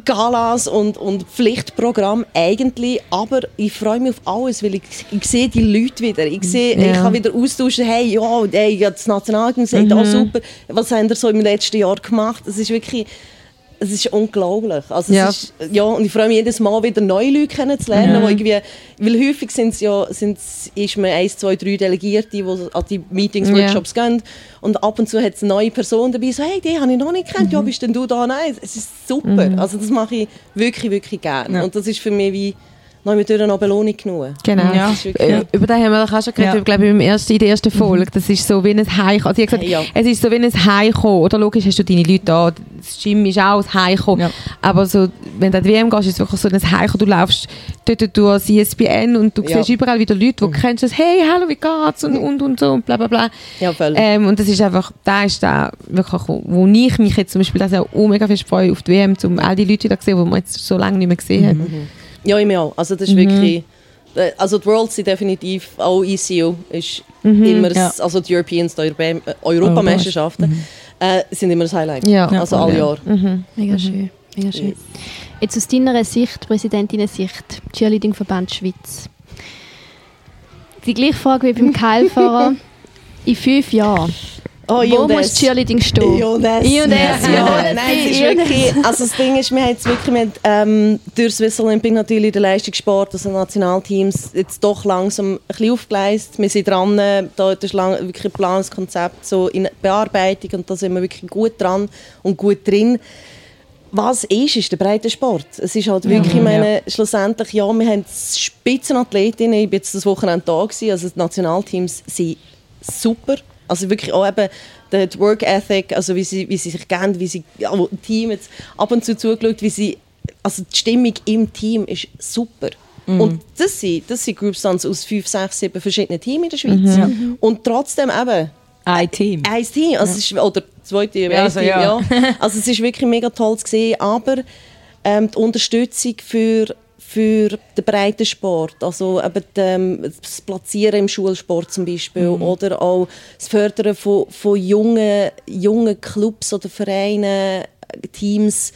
Galas und, und Pflichtprogramm eigentlich, aber ich freue mich auf alles, weil ich, ich sehe die Leute wieder. Ich, sehe, Ja. ich kann wieder austauschen, hey, ja, hey, das Nationalteam gesagt, oh, super, was haben ihr so im letzten Jahr gemacht? Es ist wirklich, es ist unglaublich. Also Ja. ist, ja, und ich freue mich jedes Mal wieder neue Leute kennenzulernen, wo irgendwie, weil häufig sind's ja, sind's, ist man eins, zwei, drei Delegierte, die an die Meetings, Ja. Workshops gehen und ab und zu hat es eine neue Person dabei, so hey, die habe ich noch nicht gekannt, Mhm. ja, bist denn du da? Nein, es ist super. Also das mache ich wirklich, wirklich gerne. Ja. Und das ist für mich wie noch mit einer Belohnung genug. Genau. Ja. Das wirklich, Äh, Über den haben wir doch auch schon geredet, Ja. glaube ich, im ersten, in der ersten Folge. Das ist so wie ein Heimkommen. Also ich gesagt, Ja. es ist so wie ein Heimkommen. Oder logisch hast du deine Leute da, das Gym ist auch ein Heimkommen. Ja. Aber so, wenn du an die WM gehst, ist es wirklich so ein Heimkommen. Du laufst dort durch das ISBN und du Ja. siehst überall wieder Leute, die du kennst, das, hey, hallo, wie geht's? Und, und, und so und bla bla bla. ja, voll. Ähm, und das ist einfach, da ist da wirklich, wo ich mich jetzt zum Beispiel das auch mega fest freue auf die WM, um all die Leute wieder zu sehen, die man jetzt so lange nicht mehr gesehen hat. Ja, ich mir auch. Also das ist wirklich... äh, Also die Worlds sind definitiv, auch ECO ist Mhm. immer, Ja. das, also die Europeans, die Europa Europameisterschaften, äh, sind immer das Highlight. Ja. Also alle Jahre. Mega schön. Mega schön. Jetzt aus deiner Sicht, Präsidentinnen-Sicht, Cheerleading-Verband Schweiz. Die gleiche Frage wie beim Keilfahrer. In fünf Jahren, Oh, Wo muss Cheerleading stehen? I&S. I&S, ja. Nein, es ist I&S. wirklich, also das Ding ist, wir haben jetzt wirklich mit, ähm, durch Swiss Olympic natürlich den Leistungssport, also Nationalteams, jetzt doch langsam ein bisschen aufgeleistet. Wir sind dran, äh, da ist lang, wirklich ein Plan, Konzept so in Bearbeitung und da sind wir wirklich gut dran und gut drin. Was ist, ist der breite Sport. Es ist halt wirklich, ich meine, schlussendlich, ja, wir haben Spitzenathletinnen, ich war jetzt das Wochenende da, gewesen, also die Nationalteams sind super. Also wirklich auch eben der die Work Ethic, also wie sie, wie sie sich kennen, wie sie im Team jetzt ab und zu zugeschaut, wie sie, also die Stimmung im Team ist super. Und das sind, das sind Group Stunts aus fünf, sechs, sieben verschiedenen Teams in der Schweiz. Und trotzdem eben Ein Team. ein Team, also es ist, oder zwei Team, Ja, ein also Team, ja. ja. Also es ist wirklich mega toll zu sehen, aber ähm, die Unterstützung für, für den breiten Sport, also eben ähm, das Platzieren im Schulsport zum Beispiel Mhm. oder auch das Fördern von, von jungen, jungen Clubs oder Vereinen, Teams,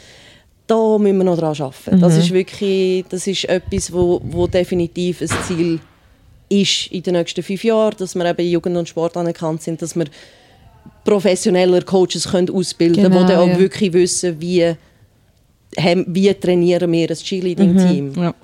da müssen wir noch dran arbeiten. Das Mhm. ist wirklich, das ist etwas, wo, wo definitiv ein Ziel ist in den nächsten fünf Jahren, dass wir eben Jugend und Sport anerkannt sind, dass wir professioneller Coaches können ausbilden können, Genau, die dann auch ja. wirklich wissen, wie, haben- wie trainieren wir ein Cheerleading-Team. Ja.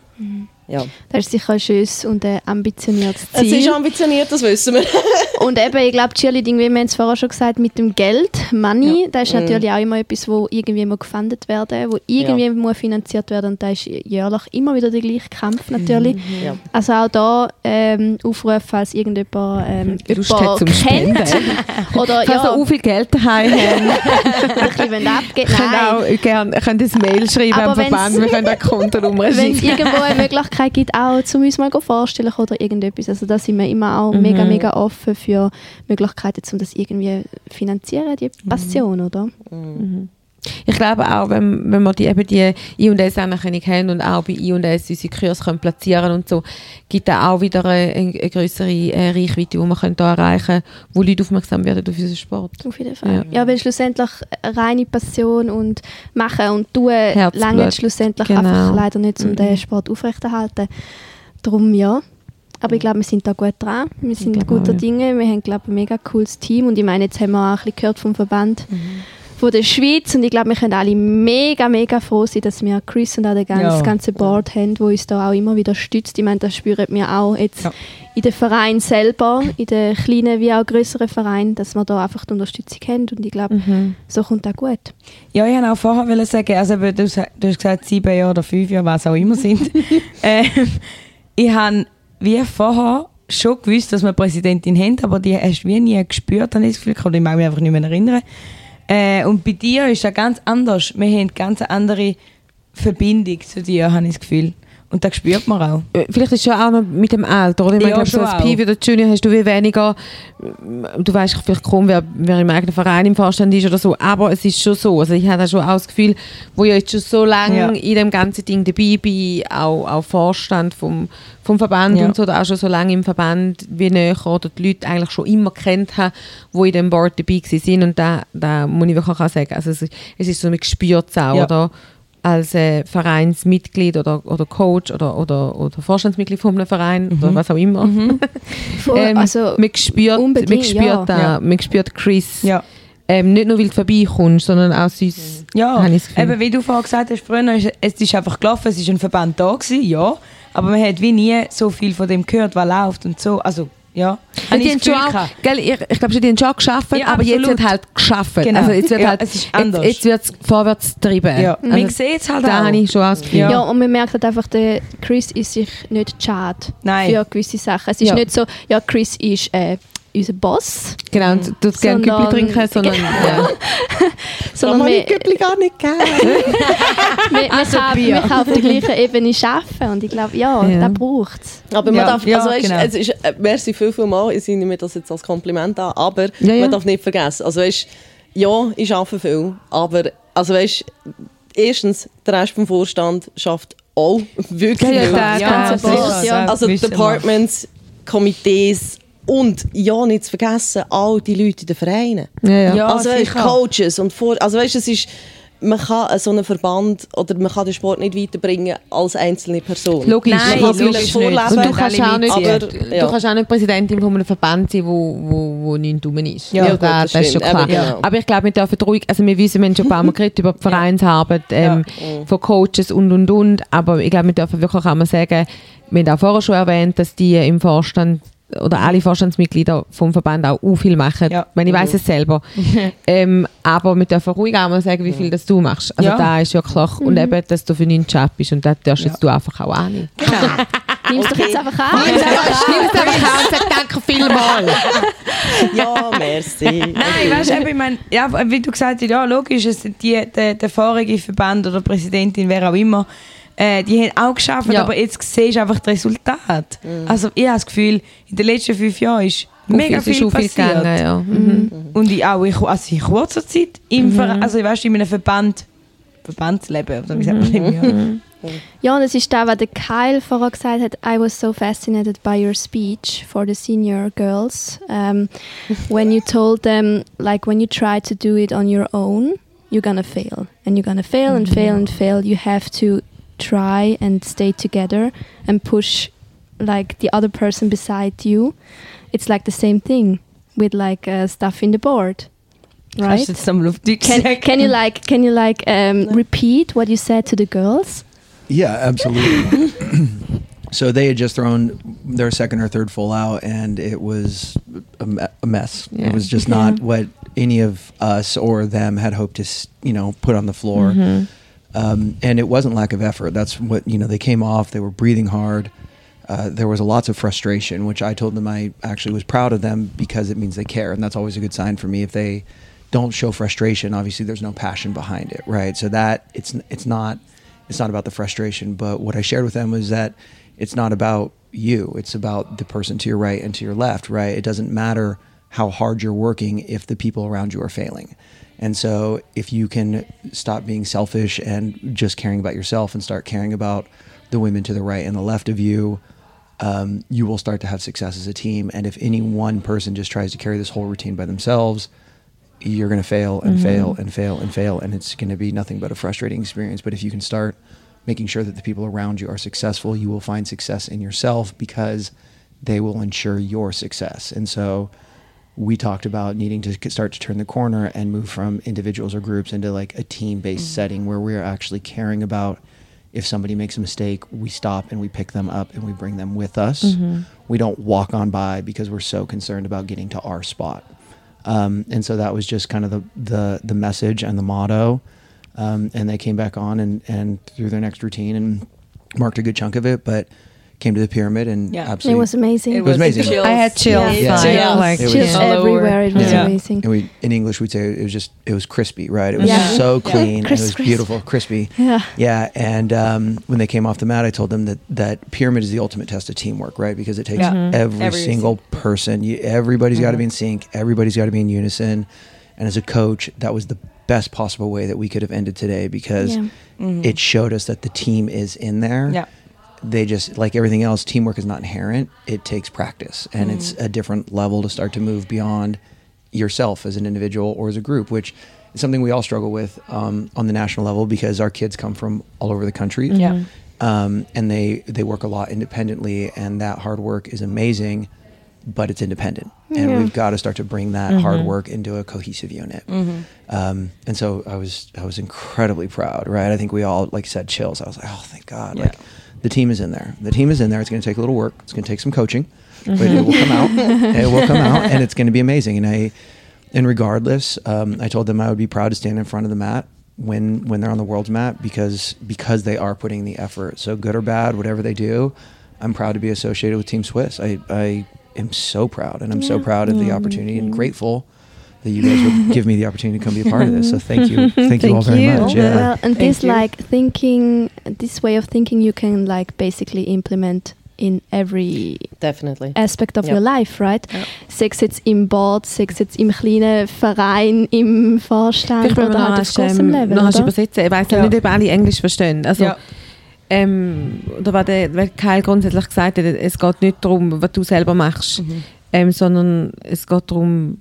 Ja. Das ist sicher ein schönes und ein ambitioniertes Es ist Ziel. ambitioniert, das wissen wir. Und eben, ich glaube, Cheerleading, wie wir haben es vorher schon gesagt, mit dem Geld, Money, das ist natürlich auch immer etwas, wo irgendwie muss gefundet werden wo irgendwie muss finanziert werden und da ist jährlich immer wieder der gleiche Kampf natürlich. Ja. Also auch da ähm, Aufruf, falls irgendjemand ähm, Lust jemand kennt oder Falls ihr ja, auch viel Geld daheim habt, ein bisschen abgeben könnt Nein. auch gerne könnt ein Mail schreiben Aber am Verband. Wir können eine Kontonummer Wenn es irgendwo eine Möglichkeit gibt, auch zu uns mal vorstellen oder irgendetwas. Also da sind wir immer auch Mhm. mega, mega offen für Möglichkeiten, um das irgendwie finanzieren, die Mhm. Passion, oder? Ich glaube auch, wenn, wenn wir die, eben die I&S Anerkennung haben und auch bei I&S unsere Kurse können platzieren und so, gibt es auch wieder eine, eine größere äh, Reichweite, die wir können da erreichen können, wo Leute aufmerksam werden auf unseren Sport. Auf jeden Fall. Ja, weil schlussendlich reine Passion und machen und tun lange schlussendlich Genau. einfach leider nicht, um den Sport aufrechterhalten. Darum ja. Aber ich glaube, wir sind da gut dran. Wir sind glaube guter ja. Dinge. Wir haben, glaube ich, ein mega cooles Team. Und ich meine, jetzt haben wir auch ein bisschen gehört vom Verband Mhm. Von der Schweiz. Und ich glaube, wir können alle mega, mega froh sein, dass wir Chris und auch das ganze, Ja. ganze Board haben, wo uns da auch immer wieder stützt. Ich meine, das spüren wir auch jetzt Ja. in den Vereinen selber, in den kleinen wie auch größeren Vereinen, dass wir da einfach die Unterstützung haben. Und ich glaube, Mhm. so kommt das gut. Ja, ich wollte auch vorher sagen, also du, du hast gesagt, sieben Jahre oder fünf Jahre, was auch immer sind. ähm, ich habe wie vorher schon gewusst, dass wir eine Präsidentin haben, aber die hast du wie nie gespürt, habe ich das Gefühl, oder ich mag mich einfach nicht mehr erinnern. Äh, und bei dir ist das ganz anders. Wir haben eine ganz andere Verbindung zu dir, habe ich das Gefühl. Und das spürt man auch. Äh, Vielleicht ist es schon auch noch mit dem Alter, oder? Ich meine, Ja, so als auch. Piv oder Junior hast du wie weniger, äh, du weißt vielleicht kaum, wer, wer im eigenen Verein im Vorstand ist oder so, aber es ist schon so. Also ich habe schon auch das Gefühl, wo ich jetzt schon so lange Ja. in dem ganzen Ding dabei bin, auch, auch Vorstand vom, vom Verband Ja. und so, oder auch schon so lange im Verband wie näher oder die Leute eigentlich schon immer kennt haben, die in dem Board dabei sind und da, da muss ich wirklich auch sagen, also es, ist- es ist so, man spürt es auch, Ja. oder? Als äh, Vereinsmitglied oder, oder Coach oder, oder, oder Vorstandsmitglied von einem Verein oder was auch immer. Voll, Ähm, also, man spürt, man spürt, ja. da, Ja. man spürt Chris. Ja. Ähm, nicht nur, weil du vorbeikommst, sondern auch sonst. Ja, eben wie du vorhin gesagt hast, früher ist es ist einfach gelaufen, es ist ein Verband da gewesen, ja, aber man hat wie nie so viel von dem gehört, was läuft und so, also ja. Habe die ich auch, gell, ich, ich glaube, die haben schon geschafft, Ja, aber jetzt absolut. wird halt geschafft. Genau. Also jetzt wird Ja, halt, es ist jetzt, anders. jetzt wird es vorwärts getrieben. Ja, Also, man sieht es halt da auch. habe ich schon Gefühl. ja. Ja. und man merkt halt einfach, der Chris ist sich nicht schade Nein. für gewisse Sachen. Es ist Ja. nicht so, ja, Chris ist äh, unser Boss, Genau, und du tust gerne Güppli trinken, sondern ja. sondern wir, Güppli gar nicht gern. wir, Also wir kaufen auf der gleichen Ebene arbeiten und ich glaube, ja, Ja. das braucht es. Aber man Ja, darf, ja, also weißt, genau. es ist, äh, merci viel, viel mal, ich nehme mir das jetzt als Kompliment an, aber Ja, ja. man darf nicht vergessen, also weißt, ja, ich arbeite viel, aber also weißt, erstens, der Rest vom Vorstand schafft auch wirklich Ja, ja, ja, ja. Also. Departments, Komitees und ja, nicht zu vergessen, all die Leute in den Vereinen. Ja, ja. Ja, also weißt. Coaches und vor, also weißt, es ist man kann so einen Verband oder man kann den Sport nicht weiterbringen als einzelne Person. Logisch, Nein, man kann logisch nicht. nicht. Und du kannst auch nicht, Aber, du ja. kannst auch nicht Präsidentin von einem Verband sein, wo, wo, wo nicht dumm ist. Ja, gut, das, das ist schon klar. Genau. Aber ich glaube, wir dürfen ruhig, also wir wissen, wir haben schon ein paar Mal geredet über die Vereinsarbeit ähm, von Coaches und und und, aber ich glaube, wir dürfen wirklich auch mal sagen, wir haben auch vorher schon erwähnt, dass die im Vorstand oder alle Vorstandsmitglieder vom Verband auch u viel machen. Ja. Ich, meine, ich weiß es selber. ähm, aber wir dürfen ruhig auch mal sagen, wie viel das du machst. Also Ja. da ist wirklich, und eben, dass du für nichts Job bist und das darfst jetzt du einfach auch annehmen. Nimmst du jetzt einfach an? Nimm es einfach an und sag danke vielmals. Ja, merci. Nein, weißt du, ich meine, ja, wie du gesagt hast, ja, logisch, es, die, der, der vorige Verband oder Präsidentin, wer auch immer, äh, die haben auch geschafft, Ja. aber jetzt siehst du einfach das Resultat. Also ich habe das Gefühl, in den letzten fünf Jahren ist mega viel viel passiert. gegangen, ja. Mhm. Und ich auch in, also in kurzer Zeit, im Verein, also ich weißt, in einem Verband, Verbandsleben, oder wie sagt man? Ja. Ja, und es ist da, was der Kyle vorher gesagt hat, I was so fascinated by your speech for the senior girls. Um, when you told them, like when you try to do it on your own, you're gonna fail. And you're gonna fail and fail and fail. You have to try and stay together and push like the other person beside you. It's like the same thing with like uh, stuff in the board. Right? du jetzt einmal Can, can you like can you like um, repeat what you said to the girls? Yeah, absolutely. so they had just thrown their second or third full out, and it was a, me- a mess. Yeah. It was just not what any of us or them had hoped to, you know, put on the floor. Um, and it wasn't lack of effort. That's what you know. They came off. They were breathing hard. Uh, there was lots of frustration, which I told them I actually was proud of them because it means they care, and that's always a good sign for me. If they don't show frustration, obviously there's no passion behind it, right? So that it's it's not it's not about the frustration, but what I shared with them was that it's not about you. It's about the person to your right and to your left, right? It doesn't matter how hard you're working if the people around you are failing. And so if you can stop being selfish and just caring about yourself and start caring about the women to the right and the left of you, um, you will start to have success as a team. And if any one person just tries to carry this whole routine by themselves, you're going to fail and fail and fail and fail. And it's going to be nothing but a frustrating experience. But if you can start making sure that the people around you are successful, you will find success in yourself because they will ensure your success. And so we talked about needing to start to turn the corner and move from individuals or groups into like a team based setting where we're actually caring about if somebody makes a mistake, we stop and we pick them up and we bring them with us. We don't walk on by because we're so concerned about getting to our spot. Um, and so that was just kind of the, the, the message and the motto. Um, and they came back on and, and through their next routine and marked a good chunk of it, but came to the pyramid and Yeah. It absolutely It was amazing. It it was amazing. chills. I had chills. Yeah. like- Yeah. like- It was- Just All over. everywhere. It was Yeah. amazing. And we, in English, we'd say it was just, it was crispy, right? It was Yeah. so Yeah. clean. and it was beautiful, crispy. Yeah. Yeah. And um, when they came off the mat, I told them that, that pyramid is the ultimate test of teamwork, right? Because it takes Yeah. Mhm. every, Every single person. You, everybody's got to be in sync. Everybody's got to be in unison. And as a coach, that was the best possible way that we could have ended today because Yeah. it showed us that the team is in there Yeah. They just like everything else teamwork is not inherent. It takes practice. And it's a different level to start to move beyond yourself as an individual or as a group which is something we all struggle with um, on the national level because our kids come from all over the country. Yeah. um, and they they work a lot independently and that hard work is amazing but it's independent. And Yeah. we've got to start to bring that hard work into a cohesive unit. Um, and so I was I was incredibly proud right? I think we all like said chills. I was like oh thank God. Like the team is in there. The team is in there. It's going to take a little work. It's going to take some coaching but it will come out. It will come out and it's going to be amazing. And I and regardless um, I told them I would be proud to stand in front of the mat when when they're on the world's map because because they are putting the effort. So good or bad whatever they do I'm proud to be associated with Team Swiss. I I am so proud and I'm so proud of the opportunity and grateful that you guys would give me the opportunity to come be a part of this so thank you thank, you all Thank very you. much yeah Well, and Thank this you. like thinking, this way of thinking, you can like basically implement in every Definitely. aspect of Ja. your life, right? Sei es jetzt im Board, sei es jetzt im kleinen Verein, im Vorstand Vielleicht oder halt auf großem ähm, Level, noch übersetzen. Ich weiß Ja. nicht, ob alle Englisch verstehen. Also, Ja. ähm, oder was der, weil Kyle grundsätzlich gesagt hat, es geht nicht darum, was du selber machst, Mhm. ähm, sondern es geht darum,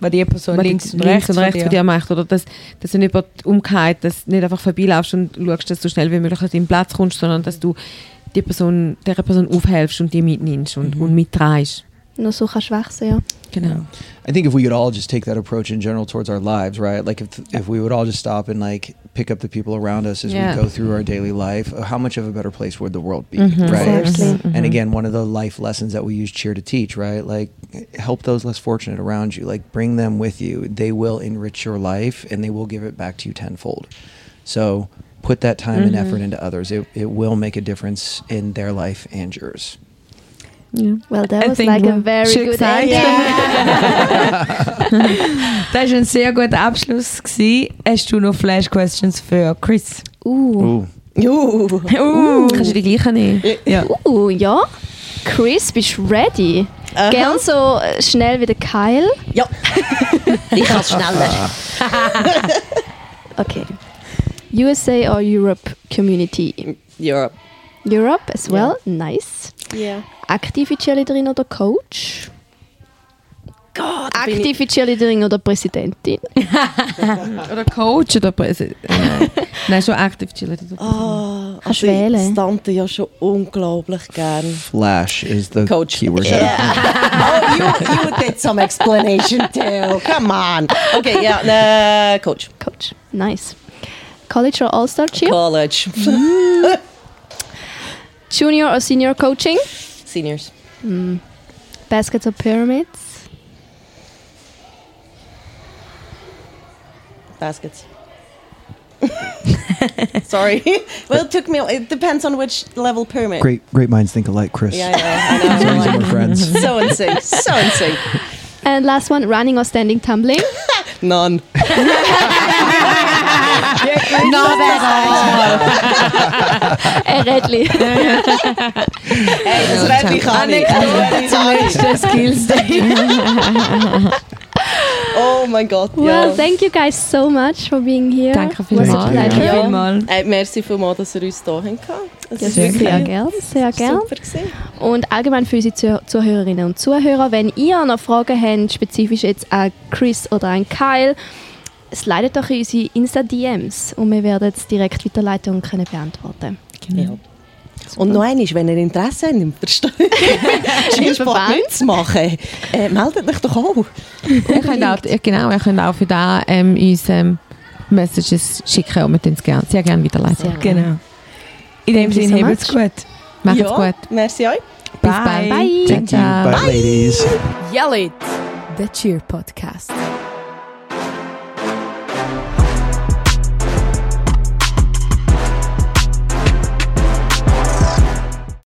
was die Person links, und rechts, und rechts von dir macht. Oder dass, dass du nicht über die umgeht, dass du nicht einfach vorbeilaufst und schaust, dass du schnell wie möglich an deinen Platz kommst, sondern dass du die Person, der Person aufhelfst und die mitnimmst und, Mhm. und mitträgst. Nur so kannst du wachsen, ja. Genau. I think if we could all just take that approach in general towards our lives, right? Like if if we would all just stop and like pick up the people around us as Yeah. we go through our daily life, uh, how much of a better place would the world be, Mhm. right? Exactly. And again, one of the life lessons that we use cheer to teach, right? Like help those less fortunate around you. Like bring them with you. They will enrich your life and they will give it back to you tenfold. So put that time and effort into others. It it will make a difference in their life and yours. Ja. Well, that I was like a very Schön good gesagt. ending. Das war ein sehr guter Abschluss. Gewesen. Hast du noch Flash Questions für Chris? Uh. Ooh. Juhu. Uh. Kannst du die gleiche nehmen? Ja. Uh, ja. Chris, bist du ready? Aha. Gern so schnell wie der Kyle. Ja. ich kann es schneller. Okay. USA or Europe Community? Europe. Europe as well. Nice. Ja. Aktive Cheerleaderin oder Coach? Gott, Aktive Cheerleaderin oder Präsidentin? Oder Coach oder Präsident? Nein. Nein, schon aktiv chillen. Ah, Kannst also ich stante ja schon unglaublich gern. Flash is the Coach. keyword. oh, you, you did some explanation too. Come on. Okay, ja, yeah, Coach. Coach. Nice. College or All-Star Cheer? College. Junior or Senior Coaching? Seniors. Hmm. Baskets or Pyramids? Baskets. Sorry. well, it took me. It depends on which level pyramid. Great, great minds think alike, Chris. Yeah, I know. I So know. we're friends. so in sync. So in sync. And last one, running or standing tumbling? None. All. Äh, Rädli. Hey, das Ah, kann ich. Das Rädchen kann ich. Skills Day. Oh mein Gott, Well, ja. thank you guys so much for being here. Danke vielmals. Ja. Vielmal. Hey, merci vielmals, dass ihr uns hier habt. Das Ja, ist sehr, wirklich gern, sehr gern. Und allgemein für unsere Zuh- Zuhörerinnen und Zuhörer, wenn ihr noch Fragen habt, spezifisch jetzt an Chris oder an Kyle, slidet doch in unsere Insta-DMs und wir werden es direkt weiterleiten und können beantworten. Ja. Und noch eines, wenn ihr Interesse habt, im Verstehen, Cheersport Verband. mitzumachen, äh, meldet euch doch auch. Ihr könnt auch, genau, ihr könnt auch für da ähm, uns ähm, Messages schicken und wir tun es gerne, sehr gerne weiterleiten. Sehr Genau. In dem Thank you Sinne, so habt's much. gut. Macht's ja, gut. Merci euch. Bis Bye. bald. Bye. Ciao, ciao. Bye, ladies. Yell it! The Cheer Podcast.